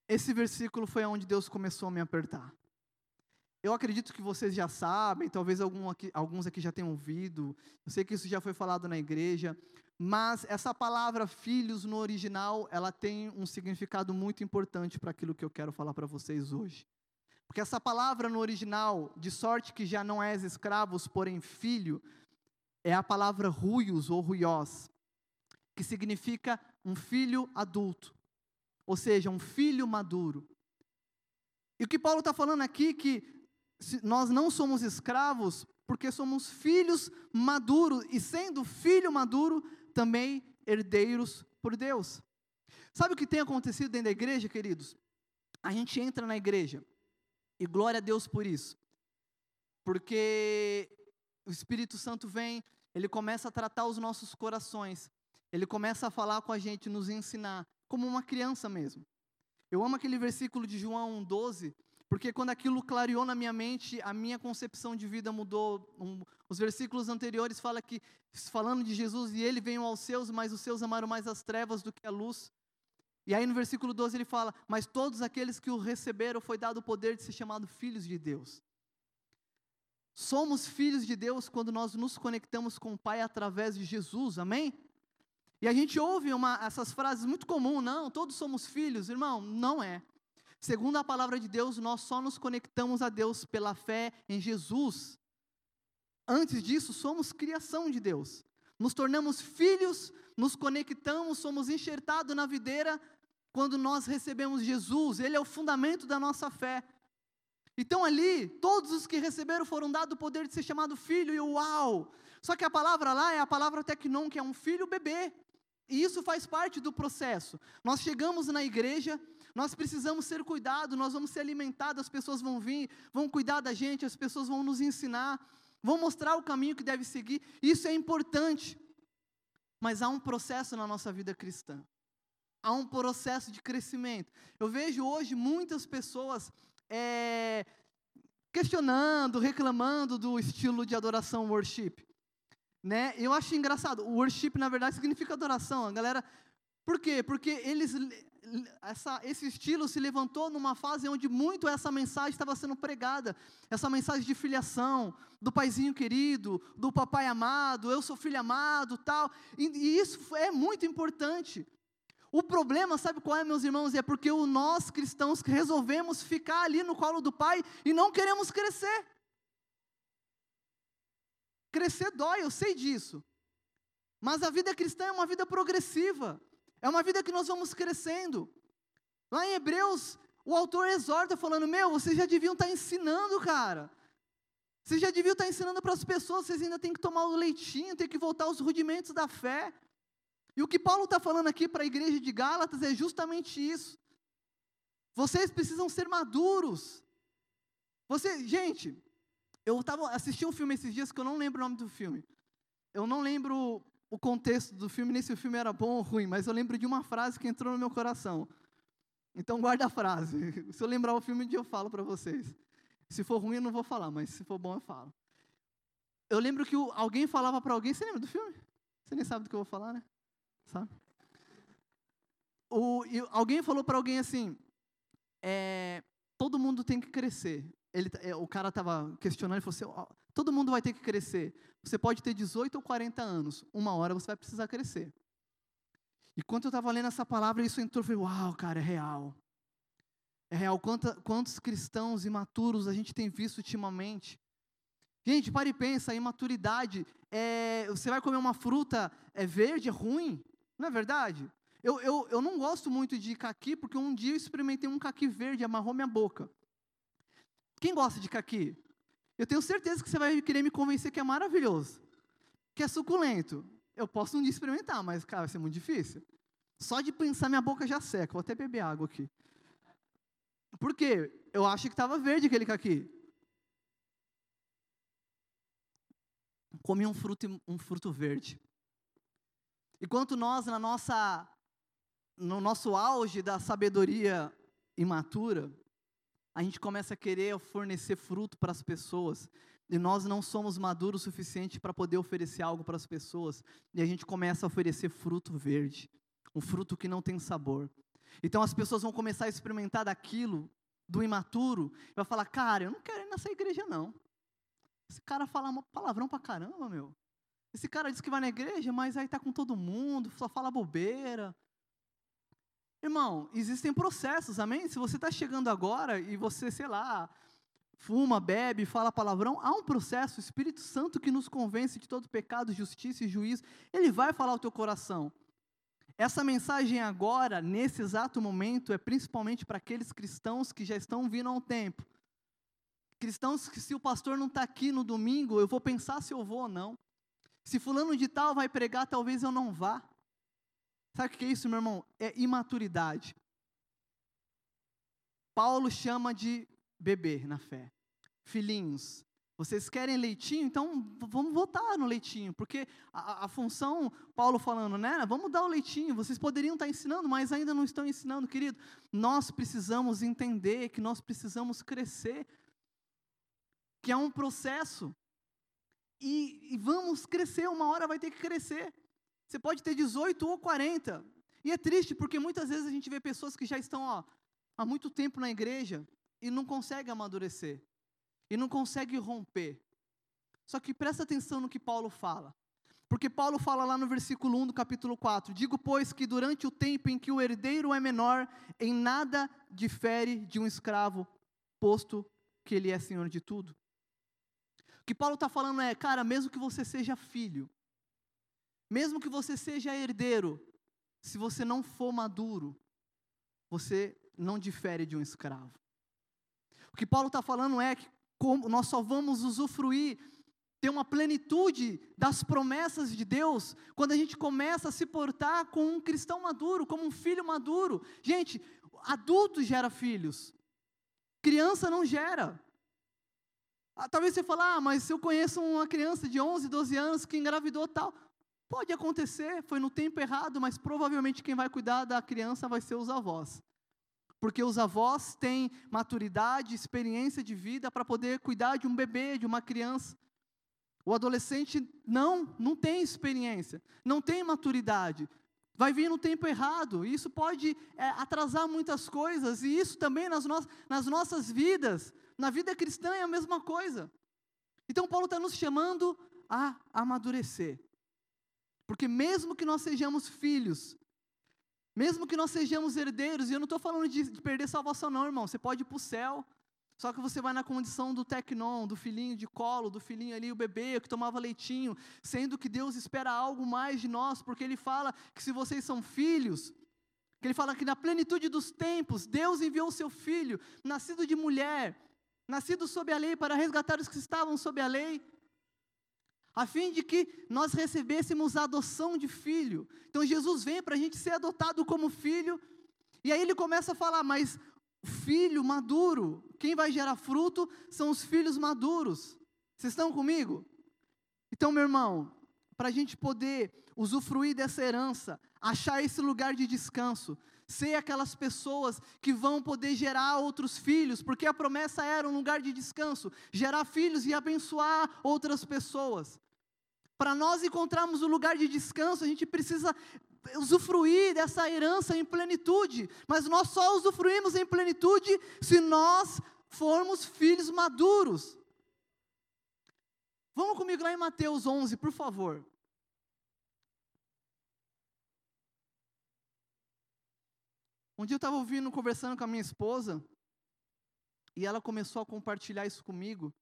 Esse versículo foi onde Deus começou a me apertar. Eu acredito que vocês já sabem, talvez aqui, alguns aqui já tenham ouvido, eu sei que isso já foi falado na igreja, mas essa palavra filhos no original, ela tem um significado muito importante para aquilo que eu quero falar para vocês hoje. Porque essa palavra no original, de sorte que já não és escravos, porém filho, é a palavra ruios ou ruiós, que significa um filho adulto, ou seja, um filho maduro. E o que Paulo está falando aqui que nós não somos escravos porque somos filhos maduros, e sendo filho maduro, também herdeiros por Deus. Sabe o que tem acontecido dentro da igreja, queridos? A gente entra na igreja, e glória a Deus por isso, porque o Espírito Santo vem, ele começa a tratar os nossos corações, ele começa a falar com a gente, nos ensinar, como uma criança mesmo. Eu amo aquele versículo de João 1,12, porque quando aquilo clareou na minha mente, a minha concepção de vida mudou. Um, os versículos anteriores falam que, falando de Jesus, e ele veio aos seus, mas os seus amaram mais as trevas do que a luz. E aí no versículo 12 ele fala: Mas todos aqueles que o receberam foi dado o poder de ser chamado filhos de Deus. Somos filhos de Deus quando nós nos conectamos com o Pai através de Jesus, amém? E a gente ouve uma, essas frases muito comuns, não, todos somos filhos, irmão, não é. Segundo a palavra de Deus, nós só nos conectamos a Deus pela fé em Jesus. Antes disso, somos criação de Deus. Nos tornamos filhos, nos conectamos, somos enxertados na videira quando nós recebemos Jesus. Ele é o fundamento da nossa fé. Então ali, todos os que receberam foram dados o poder de ser chamado filho, e uau! Só que a palavra lá é a palavra tecnon, que é um filho bebê. E isso faz parte do processo. Nós chegamos na igreja, nós precisamos ser cuidados, nós vamos ser alimentados, as pessoas vão vir, vão cuidar da gente, as pessoas vão nos ensinar, vão mostrar o caminho que deve seguir. Isso é importante. Mas há um processo na nossa vida cristã. Há um processo de crescimento. Eu vejo hoje muitas pessoas é, questionando, reclamando do estilo de adoração worship. Né? Eu acho engraçado. O worship, na verdade, significa adoração. A galera. Por quê? Porque eles essa, esse estilo se levantou numa fase onde muito essa mensagem estava sendo pregada, essa mensagem de filiação, do paizinho querido, do papai amado, eu sou filho amado, tal, e, e isso é muito importante. O problema, sabe qual é, meus irmãos? É porque o nós cristãos resolvemos ficar ali no colo do pai e não queremos crescer. Crescer dói, eu sei disso. Mas a vida cristã é uma vida progressiva. É uma vida que nós vamos crescendo. Lá em Hebreus, o autor exorta falando: Meu, vocês já deviam estar ensinando, cara. Vocês já deviam estar ensinando para as pessoas, vocês ainda têm que tomar o leitinho, tem que voltar aos rudimentos da fé. E o que Paulo está falando aqui para a igreja de Gálatas é justamente isso. Vocês precisam ser maduros. Você, gente, eu estava assistindo um filme esses dias que eu não lembro o nome do filme. Eu não lembro o contexto do filme, nem se o filme era bom ou ruim, mas eu lembro de uma frase que entrou no meu coração. Então guarda a frase. Se eu lembrar o filme, um dia eu falo para vocês. Se for ruim, eu não vou falar, mas se for bom, eu falo. Eu lembro que alguém falava para alguém, você lembra do filme? Você nem sabe do que eu vou falar, né? Sabe? O, alguém falou para alguém assim, é, todo mundo tem que crescer. Ele, é, o cara estava questionando, ele falou assim, todo mundo vai ter que crescer. Você pode ter 18 ou 40 anos, uma hora você vai precisar crescer. E quando eu estava lendo essa palavra, isso entrou, eu falei, uau, cara, é real. É real. Quanta, quantos cristãos imaturos a gente tem visto ultimamente? Gente, pare e pensa, a imaturidade, é, você vai comer uma fruta é verde, é ruim, não é verdade? Eu, eu, eu não gosto muito de caqui, porque um dia eu experimentei um caqui verde, amarrou minha boca. Quem gosta de caqui? Eu tenho certeza que você vai querer me convencer que é maravilhoso, que é suculento. Eu posso um dia experimentar, mas, cara, vai ser muito difícil. Só de pensar, minha boca já seca. Vou até beber água aqui. Por quê? Eu acho que estava verde aquele caqui. Comi um fruto, um fruto verde. Enquanto nós, na nossa, no nosso auge da sabedoria imatura, a gente começa a querer fornecer fruto para as pessoas, e nós não somos maduros o suficiente para poder oferecer algo para as pessoas, e a gente começa a oferecer fruto verde, um fruto que não tem sabor. Então as pessoas vão começar a experimentar daquilo, do imaturo, e vai falar: Cara, eu não quero ir nessa igreja, não. Esse cara fala palavrão para caramba, meu. Esse cara diz que vai na igreja, mas aí tá com todo mundo, só fala bobeira. Irmão, existem processos, amém? Se você está chegando agora e você, sei lá, fuma, bebe, fala palavrão, há um processo, o Espírito Santo que nos convence de todo pecado, justiça e juízo, ele vai falar ao teu coração. Essa mensagem agora, nesse exato momento, é principalmente para aqueles cristãos que já estão vindo há um tempo. Cristãos que, se o pastor não está aqui no domingo, eu vou pensar se eu vou ou não. Se fulano de tal vai pregar, talvez eu não vá. Sabe o que é isso, meu irmão? É imaturidade. Paulo chama de beber na fé. Filhinhos, vocês querem leitinho? Então vamos votar no leitinho, porque a, a, função, Paulo falando, né? Vamos dar o leitinho. Vocês poderiam estar ensinando, mas ainda não estão ensinando, querido. Nós precisamos entender que nós precisamos crescer, que é um processo. E, e vamos crescer, uma hora vai ter que crescer. Você pode ter 18 ou 40. E é triste, porque muitas vezes a gente vê pessoas que já estão ó, há muito tempo na igreja e não conseguem amadurecer e não consegue romper. Só que presta atenção no que Paulo fala. Porque Paulo fala lá no versículo 1 do capítulo 4: Digo, pois, que durante o tempo em que o herdeiro é menor, em nada difere de um escravo, posto que ele é senhor de tudo. O que Paulo está falando é, cara, mesmo que você seja filho, mesmo que você seja herdeiro, se você não for maduro, você não difere de um escravo. O que Paulo está falando é que nós só vamos usufruir, ter uma plenitude das promessas de Deus, quando a gente começa a se portar como um cristão maduro, como um filho maduro. Gente, adulto gera filhos, criança não gera. Ah, talvez você fale, ah, mas eu conheço uma criança de 11, 12 anos que engravidou tal. Pode acontecer, foi no tempo errado, mas provavelmente quem vai cuidar da criança vai ser os avós porque os avós têm maturidade, experiência de vida para poder cuidar de um bebê, de uma criança. O adolescente não, não tem experiência, não tem maturidade, vai vir no tempo errado, e isso pode é, atrasar muitas coisas, e isso também nas, no, nas nossas vidas, na vida cristã é a mesma coisa. Então, Paulo está nos chamando a amadurecer, porque mesmo que nós sejamos filhos, mesmo que nós sejamos herdeiros, e eu não estou falando de, de, perder salvação, não, irmão. Você pode ir para o céu, só que você vai na condição do tecnon, do filhinho de colo, do filhinho ali, o bebê que tomava leitinho, sendo que Deus espera algo mais de nós, porque Ele fala que se vocês são filhos, que Ele fala que na plenitude dos tempos, Deus enviou o seu filho, nascido de mulher, nascido sob a lei, para resgatar os que estavam sob a lei a fim de que nós recebêssemos a adoção de filho. Então Jesus vem para a gente ser adotado como filho, e aí ele começa a falar, mas filho maduro, quem vai gerar fruto são os filhos maduros. Vocês estão comigo? Então, meu irmão, para a gente poder usufruir dessa herança, achar esse lugar de descanso, ser aquelas pessoas que vão poder gerar outros filhos, porque a promessa era um lugar de descanso, gerar filhos e abençoar outras pessoas. Para nós encontrarmos o um lugar de descanso, a gente precisa usufruir dessa herança em plenitude, mas nós só usufruímos em plenitude se nós formos filhos maduros. Vamos comigo lá em Mateus 11, por favor. Um dia eu estava ouvindo, conversando com a minha esposa, e ela começou a compartilhar isso comigo.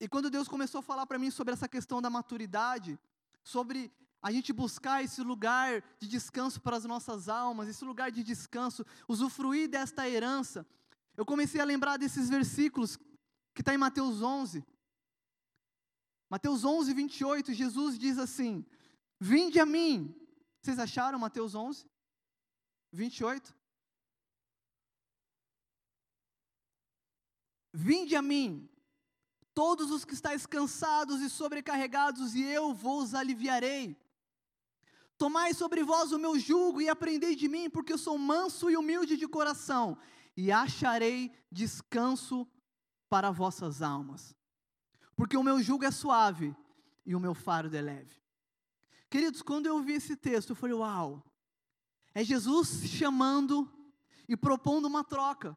E quando Deus começou a falar para mim sobre essa questão da maturidade, sobre a gente buscar esse lugar de descanso para as nossas almas, esse lugar de descanso, usufruir desta herança, eu comecei a lembrar desses versículos que está em Mateus 11. Mateus 11, 28, Jesus diz assim: Vinde a mim. Vocês acharam Mateus 11, 28? Vinde a mim, todos os que estáis cansados e sobrecarregados, e eu vos aliviarei. Tomai sobre vós o meu jugo e aprendei de mim, porque eu sou manso e humilde de coração, e acharei descanso para vossas almas. Porque o meu jugo é suave e o meu fardo é leve. Queridos, quando eu vi esse texto, eu falei: Uau! É Jesus chamando e propondo uma troca.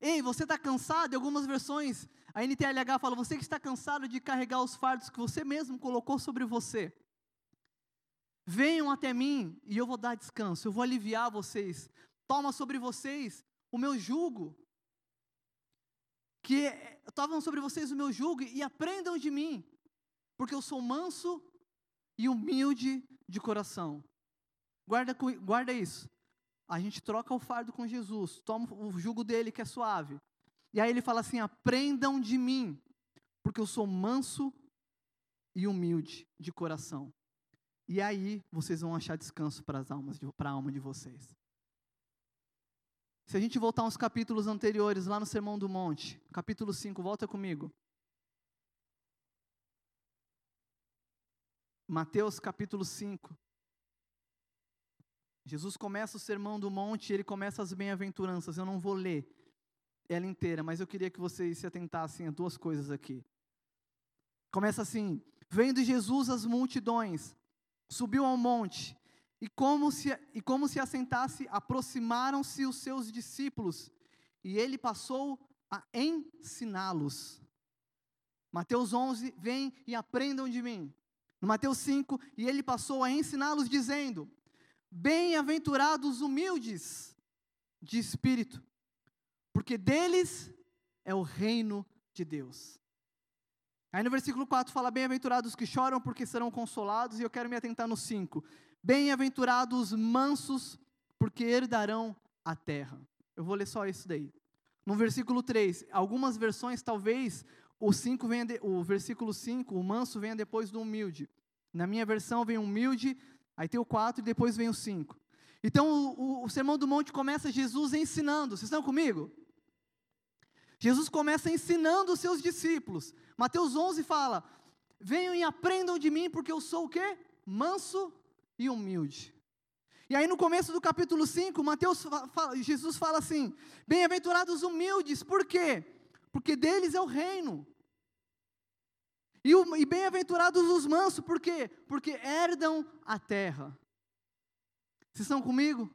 Ei, você está cansado? Em algumas versões a NTLH fala: você que está cansado de carregar os fardos que você mesmo colocou sobre você, venham até mim e eu vou dar descanso, eu vou aliviar vocês. Toma sobre vocês o meu jugo, que tomam sobre vocês o meu jugo e aprendam de mim, porque eu sou manso e humilde de coração. Guarda, guarda isso. A gente troca o fardo com Jesus, toma o jugo dele que é suave. E aí ele fala assim: aprendam de mim, porque eu sou manso e humilde de coração. E aí vocês vão achar descanso para as almas, para a alma de vocês. Se a gente voltar uns capítulos anteriores, lá no Sermão do Monte, capítulo 5, volta comigo. Mateus capítulo 5. Jesus começa o Sermão do Monte, ele começa as bem-aventuranças. Eu não vou ler ela inteira, mas eu queria que vocês se atentassem a duas coisas aqui. Começa assim: Vendo Jesus as multidões, subiu ao monte, e como se, e como se assentasse, aproximaram-se os seus discípulos, e ele passou a ensiná-los. Mateus 11, vem e aprendam de mim. No Mateus 5, e ele passou a ensiná-los, dizendo: Bem-aventurados humildes de espírito, porque deles é o reino de Deus. Aí no versículo 4 fala: Bem-aventurados que choram, porque serão consolados, e eu quero me atentar no 5. Bem-aventurados mansos, porque herdarão a terra. Eu vou ler só isso daí. No versículo 3, algumas versões talvez o, 5 venha de, o versículo 5, o manso venha depois do humilde. Na minha versão vem humilde, aí tem o 4 e depois vem o 5. Então o, o, o Sermão do Monte começa Jesus ensinando. Vocês estão comigo? Jesus começa ensinando os seus discípulos. Mateus 11 fala: Venham e aprendam de mim, porque eu sou o quê? Manso e humilde. E aí no começo do capítulo 5, Mateus fala, Jesus fala assim: Bem-aventurados humildes, por quê? Porque deles é o reino. E, e bem-aventurados os mansos, por quê? Porque herdam a terra. Vocês estão comigo?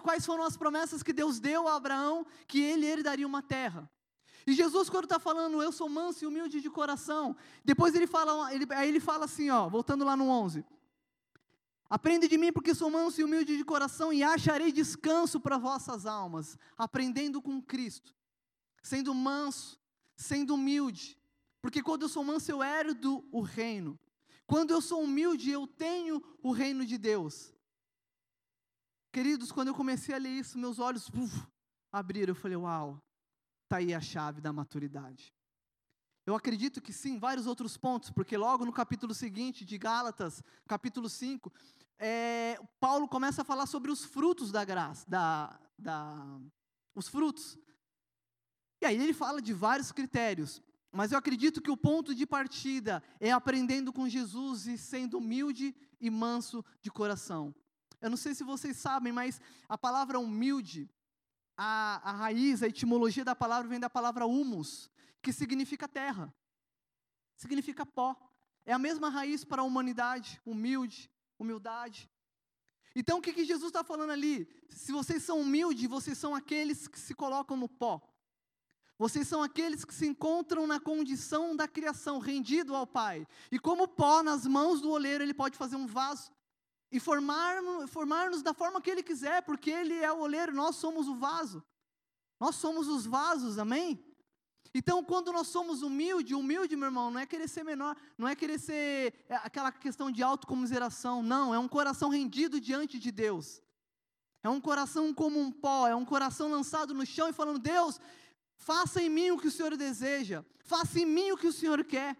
Quais, foram as promessas que Deus deu a Abraão que ele herdaria uma terra? E Jesus, quando está falando, eu sou manso e humilde de coração, depois ele fala, ele, aí ele fala assim, ó, voltando lá no 11: Aprende de mim, porque sou manso e humilde de coração, e acharei descanso para vossas almas, aprendendo com Cristo, sendo manso, sendo humilde, porque quando eu sou manso, eu herdo o reino, quando eu sou humilde, eu tenho o reino de Deus. Queridos, quando eu comecei a ler isso, meus olhos uf, abriram. Eu falei, uau, está aí a chave da maturidade. Eu acredito que sim, vários outros pontos, porque logo no capítulo seguinte de Gálatas, capítulo 5, é, Paulo começa a falar sobre os frutos da graça, da, da, os frutos. E aí ele fala de vários critérios, mas eu acredito que o ponto de partida é aprendendo com Jesus e sendo humilde e manso de coração. Eu não sei se vocês sabem, mas a palavra humilde, a, a raiz, a etimologia da palavra vem da palavra humus, que significa terra, significa pó. É a mesma raiz para a humanidade, humilde, humildade. Então o que, que Jesus está falando ali? Se vocês são humildes, vocês são aqueles que se colocam no pó. Vocês são aqueles que se encontram na condição da criação, rendido ao Pai. E como pó nas mãos do oleiro, ele pode fazer um vaso e formar-nos formar da forma que Ele quiser, porque Ele é o oleiro, nós somos o vaso. Nós somos os vasos, amém? Então, quando nós somos humilde, humilde, meu irmão, não é querer ser menor, não é querer ser é, aquela questão de autocomiseração, não, é um coração rendido diante de Deus. É um coração como um pó, é um coração lançado no chão e falando: Deus, faça em mim o que o Senhor deseja, faça em mim o que o Senhor quer.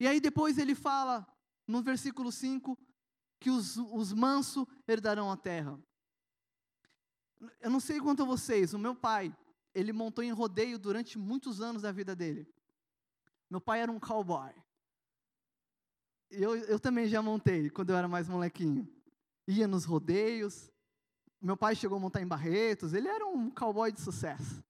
E aí depois ele fala: no versículo 5, que os, os mansos herdarão a terra. Eu não sei quanto a vocês, o meu pai, ele montou em rodeio durante muitos anos da vida dele. Meu pai era um cowboy. Eu, eu também já montei quando eu era mais molequinho. Ia nos rodeios. Meu pai chegou a montar em Barretos. Ele era um cowboy de sucesso.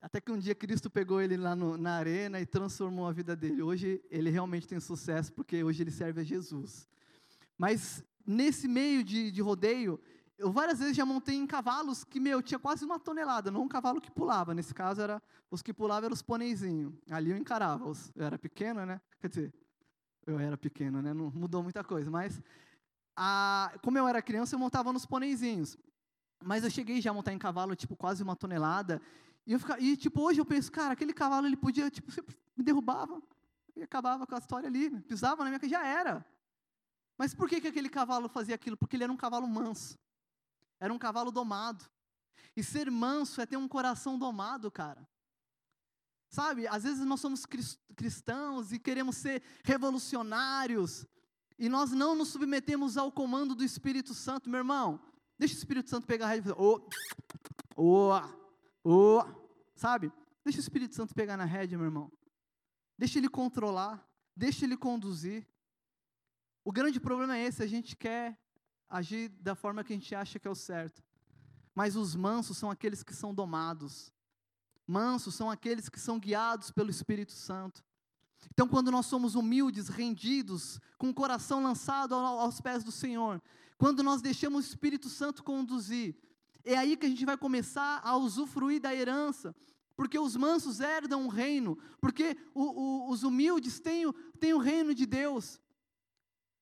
Até que um dia Cristo pegou ele lá no, na arena e transformou a vida dele. Hoje ele realmente tem sucesso porque hoje ele serve a Jesus. Mas nesse meio de, de rodeio, eu várias vezes já montei em cavalos que, meu, tinha quase uma tonelada, não um cavalo que pulava. Nesse caso, era os que pulavam eram os poneizinhos. Ali eu encarava. Os, eu era pequeno, né? Quer dizer, eu era pequeno, né? Não mudou muita coisa. Mas, a, como eu era criança, eu montava nos poneizinhos. Mas eu cheguei já a montar em cavalo, tipo, quase uma tonelada. E, eu ficava, e, tipo, hoje eu penso, cara, aquele cavalo ele podia, tipo, me derrubava e acabava com a história ali, pisava na minha já era. Mas por que, que aquele cavalo fazia aquilo? Porque ele era um cavalo manso. Era um cavalo domado. E ser manso é ter um coração domado, cara. Sabe, às vezes nós somos cristãos e queremos ser revolucionários, e nós não nos submetemos ao comando do Espírito Santo, meu irmão. Deixa o Espírito Santo pegar a rede e fazer, ô, ô, ô, sabe? Deixa o Espírito Santo pegar na rédea, meu irmão. Deixa ele controlar, deixa ele conduzir. O grande problema é esse, a gente quer agir da forma que a gente acha que é o certo. Mas os mansos são aqueles que são domados. Mansos são aqueles que são guiados pelo Espírito Santo. Então, quando nós somos humildes, rendidos, com o coração lançado aos pés do Senhor, quando nós deixamos o Espírito Santo conduzir, é aí que a gente vai começar a usufruir da herança, porque os mansos herdam o reino, porque o, o, os humildes têm o, têm o reino de Deus.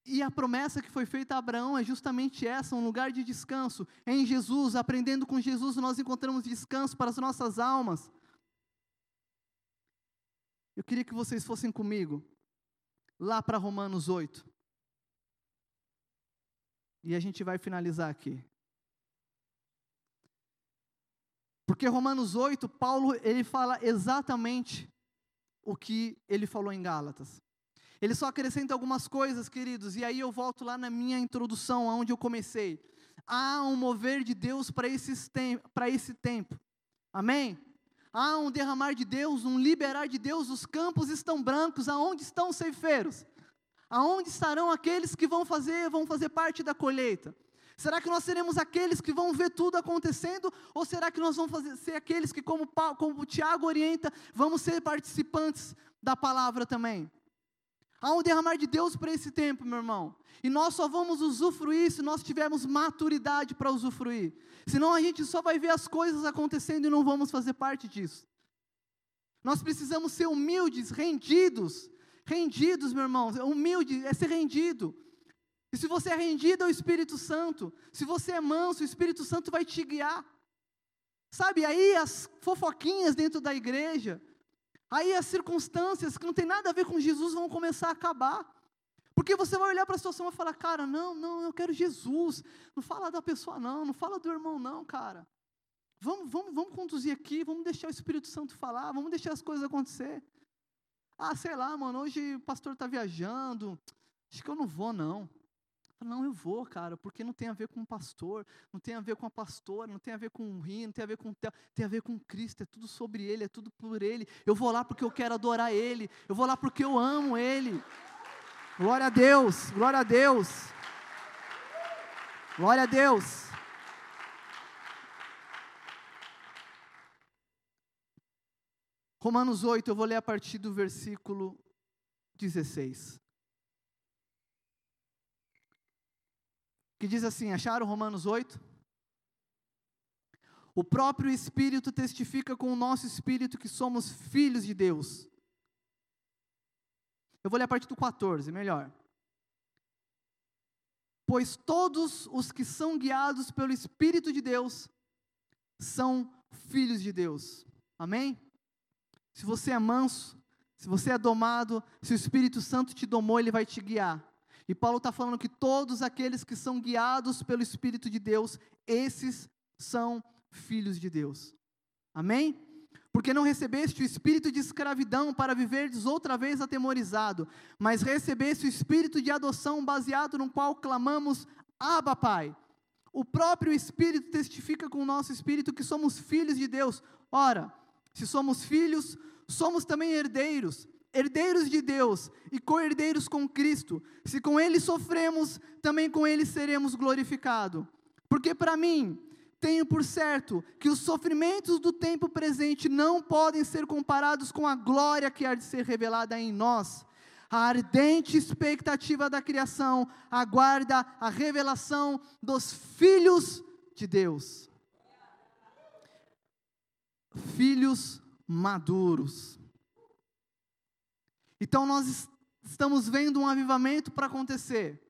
E a promessa que foi feita a Abraão é justamente essa, um lugar de descanso. Em Jesus, aprendendo com Jesus, nós encontramos descanso para as nossas almas. Eu queria que vocês fossem comigo lá para Romanos 8. E a gente vai finalizar aqui. Porque Romanos 8, Paulo, ele fala exatamente o que ele falou em Gálatas. Ele só acrescenta algumas coisas, queridos, e aí eu volto lá na minha introdução, onde eu comecei. Há um mover de Deus para esse tempo. Amém? há um derramar de Deus, um liberar de Deus, os campos estão brancos, aonde estão os ceifeiros? Aonde estarão aqueles que vão fazer, vão fazer parte da colheita? Será que nós seremos aqueles que vão ver tudo acontecendo? Ou será que nós vamos fazer, ser aqueles que, como, como o Tiago orienta, vamos ser participantes da palavra também? Há um derramar de Deus para esse tempo, meu irmão. E nós só vamos usufruir se nós tivermos maturidade para usufruir. Senão a gente só vai ver as coisas acontecendo e não vamos fazer parte disso. Nós precisamos ser humildes, rendidos. Rendidos, meu irmão. Humilde é ser rendido. E se você é rendido ao Espírito Santo, se você é manso, o Espírito Santo vai te guiar. Sabe, aí as fofoquinhas dentro da igreja, Aí as circunstâncias que não tem nada a ver com Jesus vão começar a acabar. Porque você vai olhar para a situação e falar, cara, não, não, eu quero Jesus. Não fala da pessoa, não, não fala do irmão, não, cara. Vamos, vamos, vamos conduzir aqui, vamos deixar o Espírito Santo falar, vamos deixar as coisas acontecer. Ah, sei lá, mano, hoje o pastor está viajando, acho que eu não vou, não. Não, eu vou, cara, porque não tem a ver com o pastor, não tem a ver com a pastora, não tem a ver com o rio, não tem a ver com o tel, tem a ver com Cristo, é tudo sobre Ele, é tudo por Ele. Eu vou lá porque eu quero adorar Ele, eu vou lá porque eu amo Ele. Glória a Deus, glória a Deus. Glória a Deus. Romanos 8, eu vou ler a partir do versículo 16. Que diz assim: acharam Romanos 8? O próprio Espírito testifica com o nosso espírito que somos filhos de Deus. Eu vou ler a partir do 14, melhor. Pois todos os que são guiados pelo Espírito de Deus são filhos de Deus. Amém? Se você é manso, se você é domado, se o Espírito Santo te domou, ele vai te guiar. E Paulo está falando que todos aqueles que são guiados pelo Espírito de Deus, esses são filhos de Deus. Amém? Porque não recebeste o espírito de escravidão para viverdes outra vez atemorizado, mas recebeste o espírito de adoção baseado no qual clamamos: Abba, Pai. O próprio Espírito testifica com o nosso espírito que somos filhos de Deus. Ora, se somos filhos, somos também herdeiros herdeiros de Deus e co-herdeiros com Cristo. Se com Ele sofremos, também com Ele seremos glorificados. Porque para mim, tenho por certo que os sofrimentos do tempo presente não podem ser comparados com a glória que há de ser revelada em nós. A ardente expectativa da criação aguarda a revelação dos filhos de Deus. Filhos maduros. Então nós estamos vendo um avivamento para acontecer.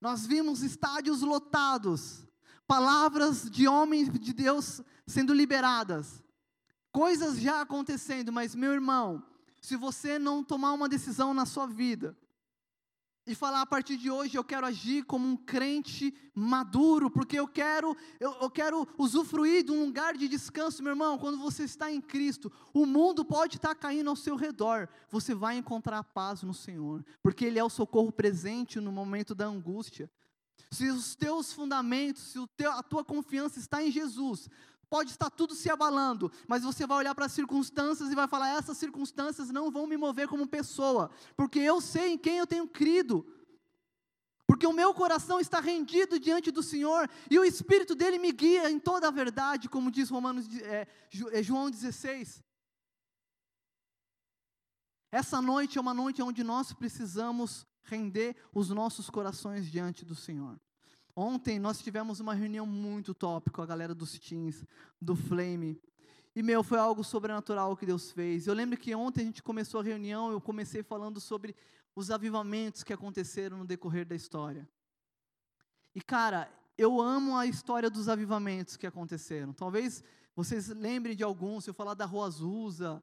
Nós vimos estádios lotados, palavras de homens de Deus sendo liberadas, coisas já acontecendo, mas meu irmão, se você não tomar uma decisão na sua vida, e falar a partir de hoje eu quero agir como um crente maduro, porque eu quero eu, eu, quero usufruir de um lugar de descanso, meu irmão. Quando você está em Cristo, o mundo pode estar caindo ao seu redor, você vai encontrar paz no Senhor, porque Ele é o socorro presente no momento da angústia. Se os teus fundamentos, se o teu, a tua confiança está em Jesus, pode estar tudo se abalando, mas você vai olhar para as circunstâncias e vai falar: essas circunstâncias não vão me mover como pessoa, porque eu sei em quem eu tenho crido. Porque o meu coração está rendido diante do Senhor e o Espírito dele me guia em toda a verdade, como diz Romanos, é, João 16. Essa noite é uma noite onde nós precisamos render os nossos corações diante do Senhor. Ontem nós tivemos uma reunião muito top com a galera dos Teams, do Flame. E, meu, foi algo sobrenatural que Deus fez. Eu lembro que ontem a gente começou a reunião, eu comecei falando sobre os avivamentos que aconteceram no decorrer da história. E, cara, eu amo a história dos avivamentos que aconteceram. Talvez vocês lembrem de alguns, se eu falar da Rua Azusa,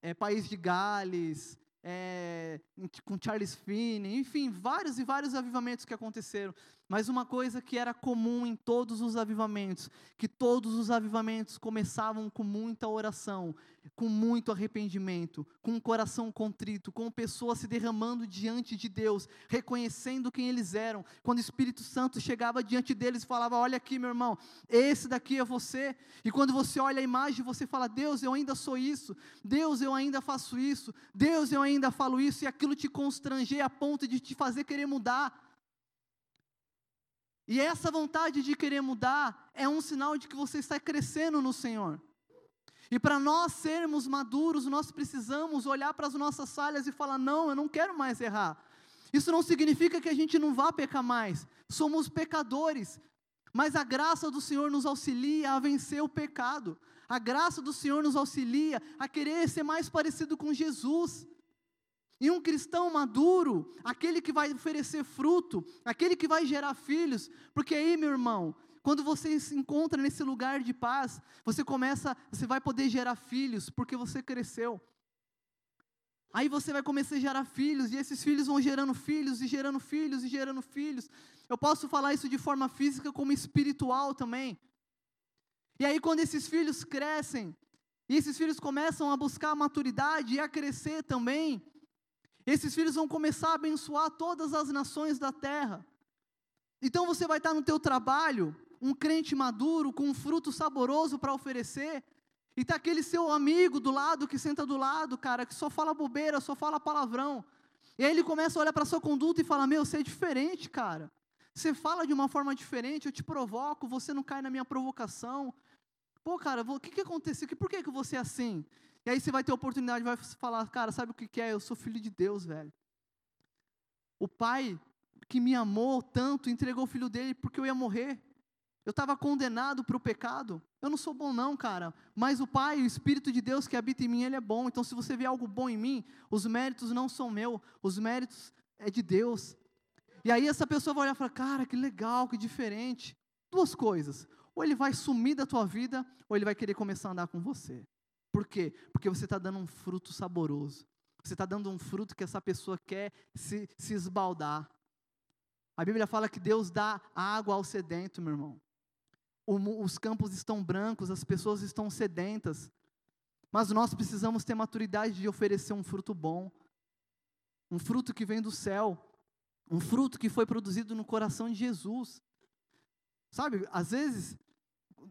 é, País de Gales, é, com Charles Finney, enfim, vários e vários avivamentos que aconteceram. Mas uma coisa que era comum em todos os avivamentos, que todos os avivamentos começavam com muita oração, com muito arrependimento, com um coração contrito, com pessoas se derramando diante de Deus, reconhecendo quem eles eram. Quando o Espírito Santo chegava diante deles e falava: Olha aqui, meu irmão, esse daqui é você. E quando você olha a imagem, você fala: Deus, eu ainda sou isso. Deus, eu ainda faço isso. Deus, eu ainda falo isso. E aquilo te constranger a ponto de te fazer querer mudar. E essa vontade de querer mudar é um sinal de que você está crescendo no Senhor. E para nós sermos maduros, nós precisamos olhar para as nossas falhas e falar: não, eu não quero mais errar. Isso não significa que a gente não vá pecar mais. Somos pecadores. Mas a graça do Senhor nos auxilia a vencer o pecado. A graça do Senhor nos auxilia a querer ser mais parecido com Jesus. E um cristão maduro, aquele que vai oferecer fruto, aquele que vai gerar filhos, porque aí, meu irmão, quando você se encontra nesse lugar de paz, você começa, você vai poder gerar filhos, porque você cresceu. Aí você vai começar a gerar filhos, e esses filhos vão gerando filhos, e gerando filhos, e gerando filhos. Eu posso falar isso de forma física como espiritual também. E aí, quando esses filhos crescem, e esses filhos começam a buscar a maturidade e a crescer também, esses filhos vão começar a abençoar todas as nações da terra. Então você vai estar no teu trabalho, um crente maduro, com um fruto saboroso para oferecer, e tá aquele seu amigo do lado, que senta do lado, cara, que só fala bobeira, só fala palavrão. E aí ele começa a olhar para sua conduta e fala: Meu, você é diferente, cara. Você fala de uma forma diferente, eu te provoco, você não cai na minha provocação. Pô, cara, o que, que aconteceu? Por que, que você é assim? E aí você vai ter oportunidade, vai falar, cara, sabe o que é? Eu sou filho de Deus, velho. O pai que me amou tanto entregou o filho dele porque eu ia morrer. Eu estava condenado para o pecado. Eu não sou bom, não, cara. Mas o Pai, o Espírito de Deus que habita em mim, ele é bom. Então, se você vê algo bom em mim, os méritos não são meus, os méritos é de Deus. E aí essa pessoa vai olhar e falar: cara, que legal, que diferente. Duas coisas. Ou ele vai sumir da tua vida, ou ele vai querer começar a andar com você. Por quê? Porque você está dando um fruto saboroso. Você está dando um fruto que essa pessoa quer se, se esbaldar. A Bíblia fala que Deus dá água ao sedento, meu irmão. O, os campos estão brancos, as pessoas estão sedentas. Mas nós precisamos ter maturidade de oferecer um fruto bom. Um fruto que vem do céu. Um fruto que foi produzido no coração de Jesus. Sabe, às vezes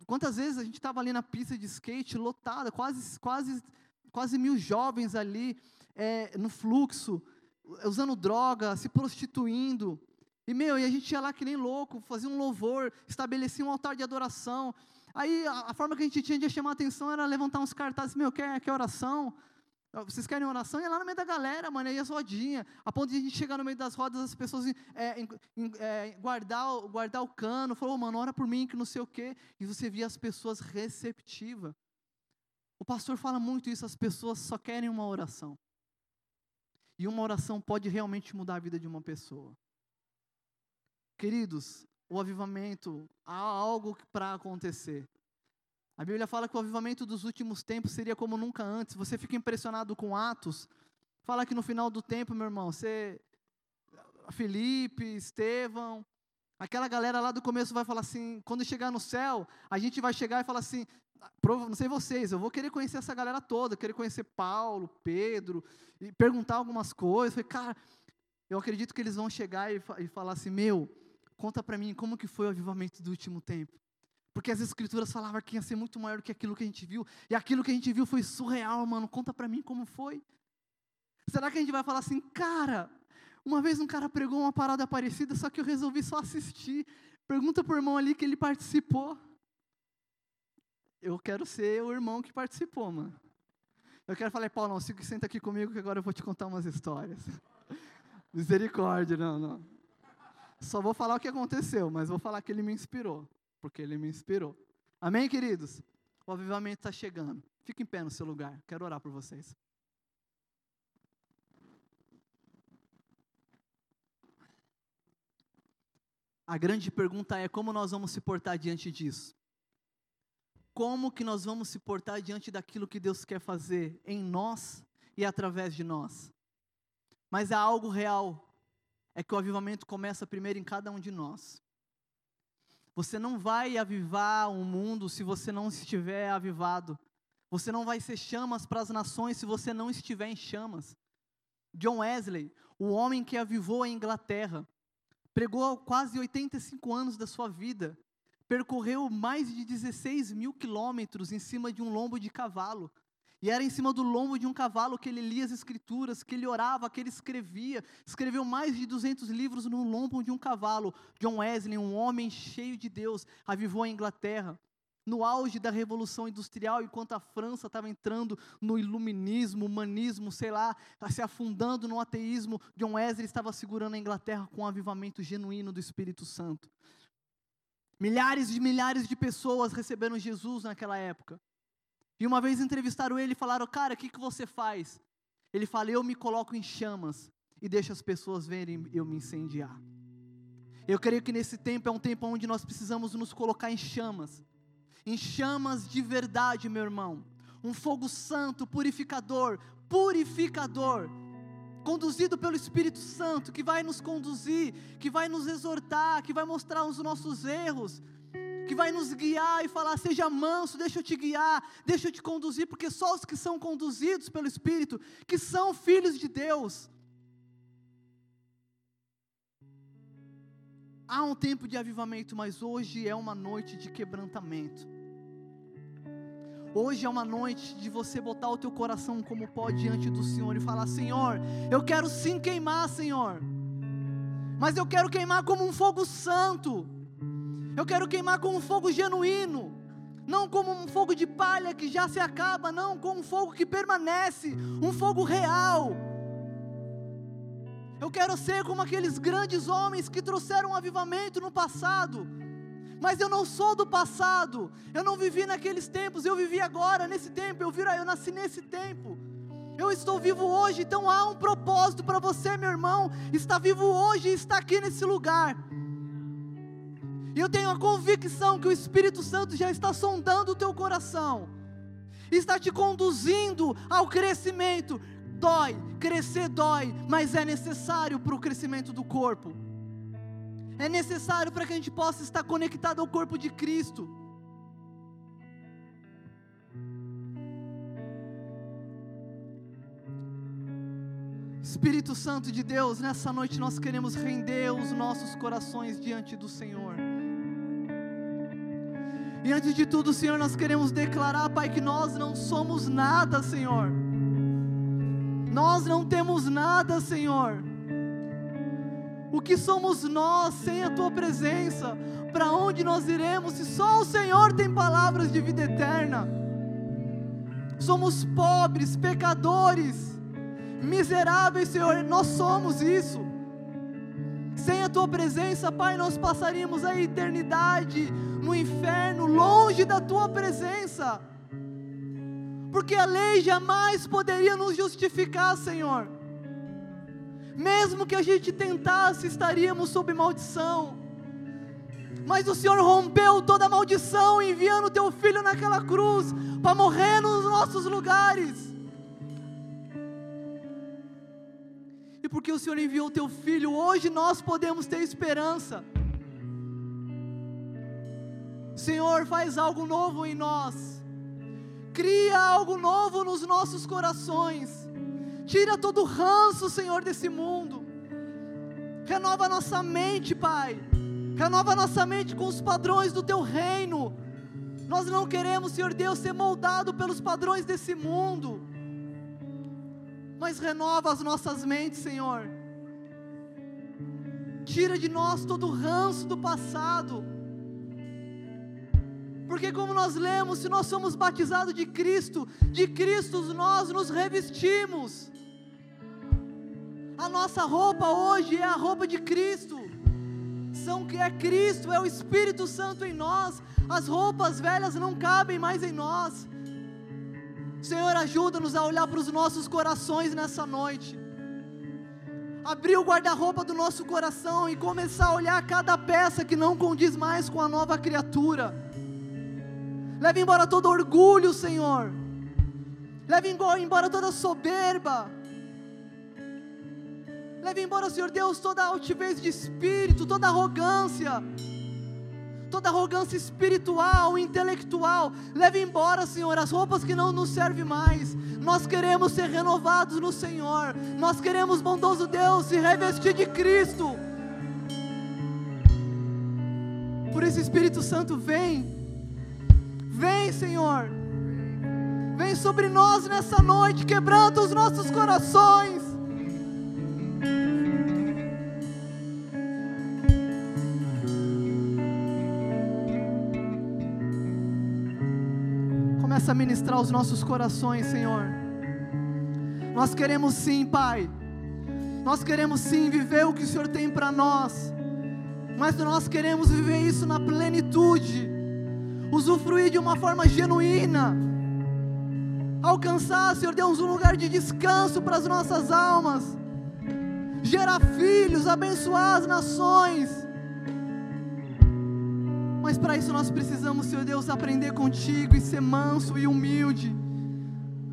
Quantas vezes a gente estava ali na pista de skate lotada, quase, quase, quase mil jovens ali é, no fluxo, usando droga, se prostituindo. E, meu, e a gente ia lá que nem louco, fazia um louvor, estabelecia um altar de adoração. Aí a, a forma que a gente tinha de chamar a atenção era levantar uns cartazes, meu, quer, quer oração? Vocês querem oração? Ia lá no meio da galera, mano, aí as rodinhas, a ponto de a gente chegar no meio das rodas, as pessoas é, é, guardar, guardar o cano, falou, oh, mano, ora por mim, que não sei o quê, e você via as pessoas receptivas. O pastor fala muito isso, as pessoas só querem uma oração. E uma oração pode realmente mudar a vida de uma pessoa. Queridos, o avivamento, há algo para acontecer. A Bíblia fala que o avivamento dos últimos tempos seria como nunca antes. Você fica impressionado com Atos. Fala que no final do tempo, meu irmão, você Felipe, Estevão, aquela galera lá do começo vai falar assim, quando chegar no céu, a gente vai chegar e falar assim, não sei vocês, eu vou querer conhecer essa galera toda, querer conhecer Paulo, Pedro, e perguntar algumas coisas. Cara, eu acredito que eles vão chegar e, e falar assim, meu, conta para mim como que foi o avivamento do último tempo. Porque as escrituras falavam que ia ser muito maior do que aquilo que a gente viu, e aquilo que a gente viu foi surreal, mano. Conta para mim como foi. Será que a gente vai falar assim, cara, uma vez um cara pregou uma parada parecida, só que eu resolvi só assistir. Pergunta pro irmão ali que ele participou. Eu quero ser o irmão que participou, mano. Eu quero falar, Paulo, não, senta aqui comigo que agora eu vou te contar umas histórias. Misericórdia, não, não. Só vou falar o que aconteceu, mas vou falar que ele me inspirou, porque ele me inspirou. Amém, queridos? O avivamento está chegando. Fique em pé no seu lugar. Quero orar por vocês. A grande pergunta é como nós vamos se portar diante disso? Como que nós vamos se portar diante daquilo que Deus quer fazer em nós e através de nós? Mas há algo real, é que o avivamento começa primeiro em cada um de nós. Você não vai avivar o mundo se você não estiver avivado. Você não vai ser chamas para as nações se você não estiver em chamas. John Wesley, o homem que avivou a Inglaterra, pregou quase 85 anos da sua vida, percorreu mais de 16 mil quilômetros em cima de um lombo de cavalo. E era em cima do lombo de um cavalo que ele lia as escrituras, que ele orava, que ele escrevia. Escreveu mais de 200 livros no lombo de um cavalo. John Wesley, um homem cheio de Deus, avivou a Inglaterra. No auge da Revolução Industrial, enquanto a França estava entrando no iluminismo, humanismo, sei lá, se afundando no ateísmo, John Wesley estava segurando a Inglaterra com um avivamento genuíno do Espírito Santo. Milhares e milhares de pessoas receberam Jesus naquela época. E uma vez entrevistaram ele e falaram: Cara, o que, que você faz? Ele fala: Eu me coloco em chamas e deixo as pessoas verem eu me incendiar. Eu creio que nesse tempo é um tempo onde nós precisamos nos colocar em chamas em chamas de verdade, meu irmão. Um fogo santo, purificador, purificador, conduzido pelo Espírito Santo, que vai nos conduzir, que vai nos exortar, que vai mostrar os nossos erros, que vai nos guiar e falar: seja manso, deixa eu te guiar, deixa eu te conduzir, porque só os que são conduzidos pelo Espírito, que são filhos de Deus. Há um tempo de avivamento, mas hoje é uma noite de quebrantamento. Hoje é uma noite de você botar o teu coração como pó diante do Senhor e falar: Senhor, eu quero sim queimar, Senhor, mas eu quero queimar como um fogo santo, eu quero queimar como um fogo genuíno, não como um fogo de palha que já se acaba, não, como um fogo que permanece, um fogo real. Eu quero ser como aqueles grandes homens que trouxeram um avivamento no passado mas eu não sou do passado, eu não vivi naqueles tempos, eu vivi agora, nesse tempo, eu, viro, eu nasci nesse tempo. Eu estou vivo hoje, então há um propósito para você, meu irmão. Está vivo hoje e está aqui nesse lugar. E eu tenho a convicção que o Espírito Santo já está sondando o teu coração, está te conduzindo ao crescimento. Dói, crescer dói, mas é necessário para o crescimento do corpo é necessário para que a gente possa estar conectado ao corpo de Cristo. Espírito Santo de Deus, nessa noite nós queremos render os nossos corações diante do Senhor. E antes de tudo, Senhor, nós queremos declarar, Pai, que nós não somos nada, Senhor. Nós não temos nada, Senhor. O que somos nós sem a tua presença? Para onde nós iremos se só o Senhor tem palavras de vida eterna? Somos pobres, pecadores, miseráveis, Senhor, nós somos isso. Sem a tua presença, Pai, nós passaríamos a eternidade no inferno, longe da tua presença. Porque a lei jamais poderia nos justificar, Senhor. Mesmo que a gente tentasse, estaríamos sob maldição. Mas o Senhor rompeu toda maldição, enviando o teu filho naquela cruz para morrer nos nossos lugares. E porque o Senhor enviou o teu filho, hoje nós podemos ter esperança. Senhor, faz algo novo em nós. Cria algo novo nos nossos corações. Tira todo o ranço, Senhor, desse mundo. Renova nossa mente, Pai. Renova nossa mente com os padrões do teu reino. Nós não queremos, Senhor Deus, ser moldado pelos padrões desse mundo. Mas renova as nossas mentes, Senhor. Tira de nós todo o ranço do passado porque, como nós lemos, se nós somos batizados de Cristo, de Cristo nós nos revestimos. A nossa roupa hoje é a roupa de Cristo. São que é Cristo, é o Espírito Santo em nós. As roupas velhas não cabem mais em nós. Senhor, ajuda-nos a olhar para os nossos corações nessa noite. Abrir o guarda-roupa do nosso coração e começar a olhar cada peça que não condiz mais com a nova criatura. Leve embora todo orgulho, Senhor. Leve embora toda soberba. Leve embora, Senhor Deus, toda altivez de espírito, toda arrogância. Toda arrogância espiritual, intelectual. Leve embora, Senhor, as roupas que não nos servem mais. Nós queremos ser renovados no Senhor. Nós queremos, bondoso Deus, se revestir de Cristo. Por isso, Espírito Santo, vem Vem, Senhor. Vem sobre nós nessa noite, quebrando os nossos corações. Começa a ministrar os nossos corações, Senhor. Nós queremos sim, Pai. Nós queremos sim viver o que o Senhor tem para nós. Mas nós queremos viver isso na plenitude usufruir de uma forma genuína, alcançar, Senhor Deus, um lugar de descanso para as nossas almas, gerar filhos, abençoar as nações. Mas para isso nós precisamos, Senhor Deus, aprender contigo e ser manso e humilde,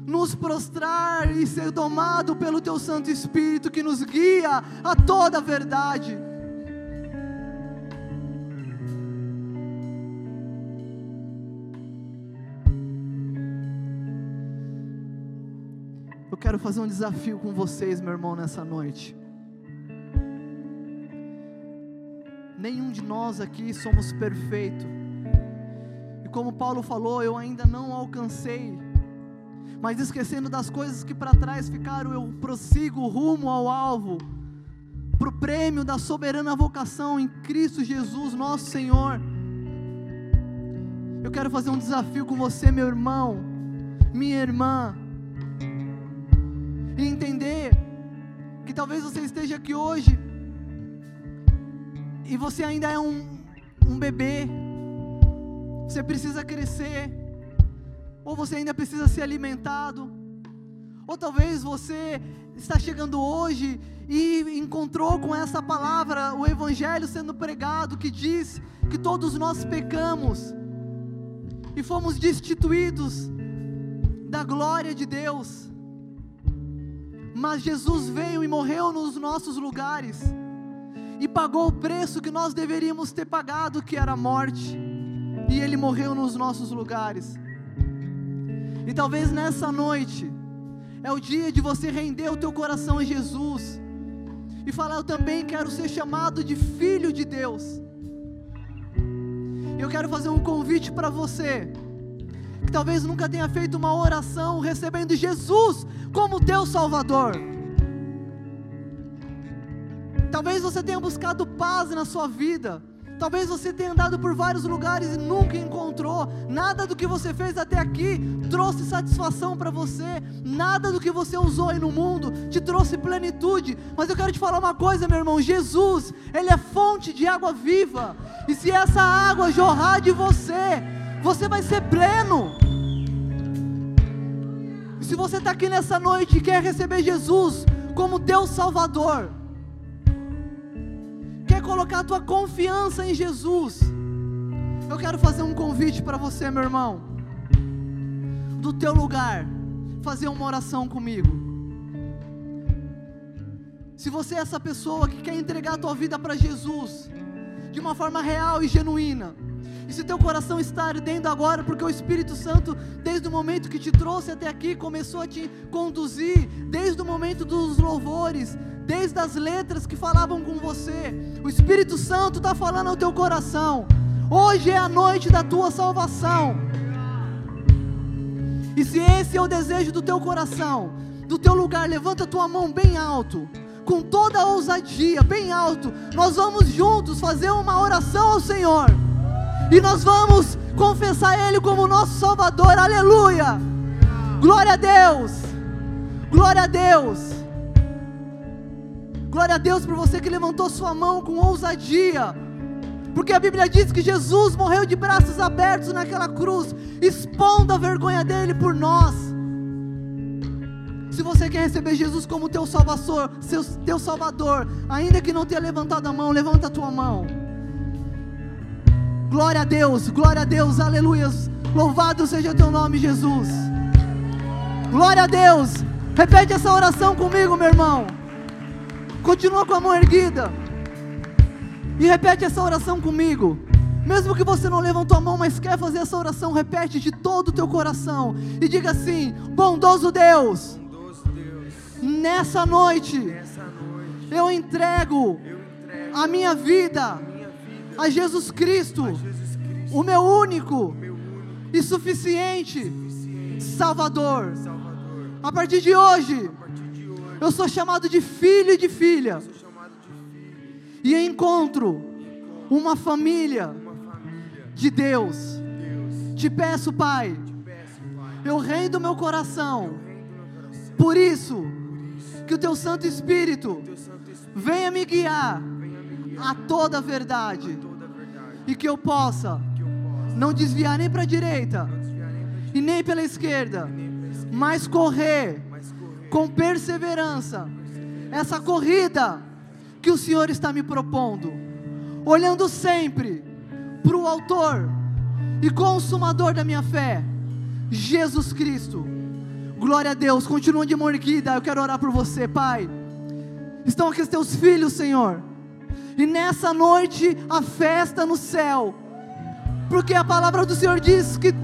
nos prostrar e ser domado pelo Teu Santo Espírito que nos guia a toda a verdade. Quero fazer um desafio com vocês, meu irmão, nessa noite. Nenhum de nós aqui somos perfeito. E como Paulo falou, eu ainda não alcancei. Mas esquecendo das coisas que para trás ficaram, eu prossigo rumo ao alvo, para o prêmio da soberana vocação em Cristo Jesus, nosso Senhor. Eu quero fazer um desafio com você, meu irmão, minha irmã e entender que talvez você esteja aqui hoje e você ainda é um, um bebê, você precisa crescer, ou você ainda precisa ser alimentado, ou talvez você está chegando hoje e encontrou com essa palavra o Evangelho sendo pregado que diz que todos nós pecamos e fomos destituídos da glória de Deus mas Jesus veio e morreu nos nossos lugares, e pagou o preço que nós deveríamos ter pagado, que era a morte, e Ele morreu nos nossos lugares. E talvez nessa noite, é o dia de você render o teu coração a Jesus, e falar: Eu também quero ser chamado de filho de Deus. Eu quero fazer um convite para você que talvez nunca tenha feito uma oração recebendo Jesus como teu Salvador. Talvez você tenha buscado paz na sua vida. Talvez você tenha andado por vários lugares e nunca encontrou. Nada do que você fez até aqui trouxe satisfação para você. Nada do que você usou aí no mundo te trouxe plenitude. Mas eu quero te falar uma coisa, meu irmão: Jesus, Ele é fonte de água viva. E se essa água jorrar de você, você vai ser pleno. Se você está aqui nessa noite e quer receber Jesus como teu Salvador, quer colocar a tua confiança em Jesus, eu quero fazer um convite para você, meu irmão, do teu lugar, fazer uma oração comigo. Se você é essa pessoa que quer entregar a tua vida para Jesus, de uma forma real e genuína, e se teu coração está ardendo agora, porque o Espírito Santo, desde o momento que te trouxe até aqui, começou a te conduzir, desde o momento dos louvores, desde as letras que falavam com você, o Espírito Santo está falando ao teu coração. Hoje é a noite da tua salvação. E se esse é o desejo do teu coração, do teu lugar, levanta tua mão bem alto, com toda a ousadia, bem alto. Nós vamos juntos fazer uma oração ao Senhor. E nós vamos confessar Ele como nosso Salvador. Aleluia! Glória a Deus! Glória a Deus! Glória a Deus por você que levantou sua mão com ousadia. Porque a Bíblia diz que Jesus morreu de braços abertos naquela cruz, expondo a vergonha dele por nós. Se você quer receber Jesus como teu salvador, seu, teu salvador, ainda que não tenha levantado a mão, levanta a tua mão. Glória a Deus, glória a Deus, aleluias. Louvado seja teu nome, Jesus. Glória a Deus. Repete essa oração comigo, meu irmão. Continua com a mão erguida. E repete essa oração comigo. Mesmo que você não levantou a mão, mas quer fazer essa oração, repete de todo o teu coração. E diga assim: Bondoso Deus, nessa noite eu entrego a minha vida a Jesus Cristo, o meu único e suficiente Salvador. A partir de hoje, eu sou chamado de filho e de filha. E encontro uma família de Deus. de Deus. Te peço, Pai, eu rendo meu coração. Por isso, que o teu Santo Espírito venha me guiar a toda a verdade. E que eu possa não desviar nem para a direita e nem pela esquerda, mas correr com perseverança. essa corrida que o Senhor está me propondo, olhando sempre para o Autor e Consumador da minha fé, Jesus Cristo. Glória a Deus, continua de mão erguida, eu quero orar por você, Pai. Estão aqui os teus filhos, Senhor, e nessa noite a festa no céu, porque a palavra do Senhor diz que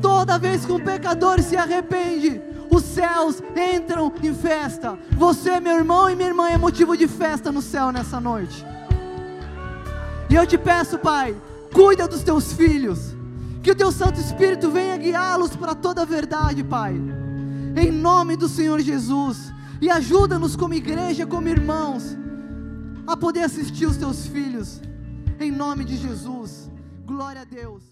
toda vez que um pecador se arrepende, os céus entram em festa. Você, meu irmão e minha irmã, é motivo de festa no céu nessa noite. E eu te peço, Pai, cuida dos teus filhos, que o teu Santo Espírito venha guiá-los para toda a verdade, Pai. Em nome do Senhor Jesus. E ajuda-nos como igreja, como irmãos, a poder assistir os teus filhos. Em nome de Jesus. Glória a Deus.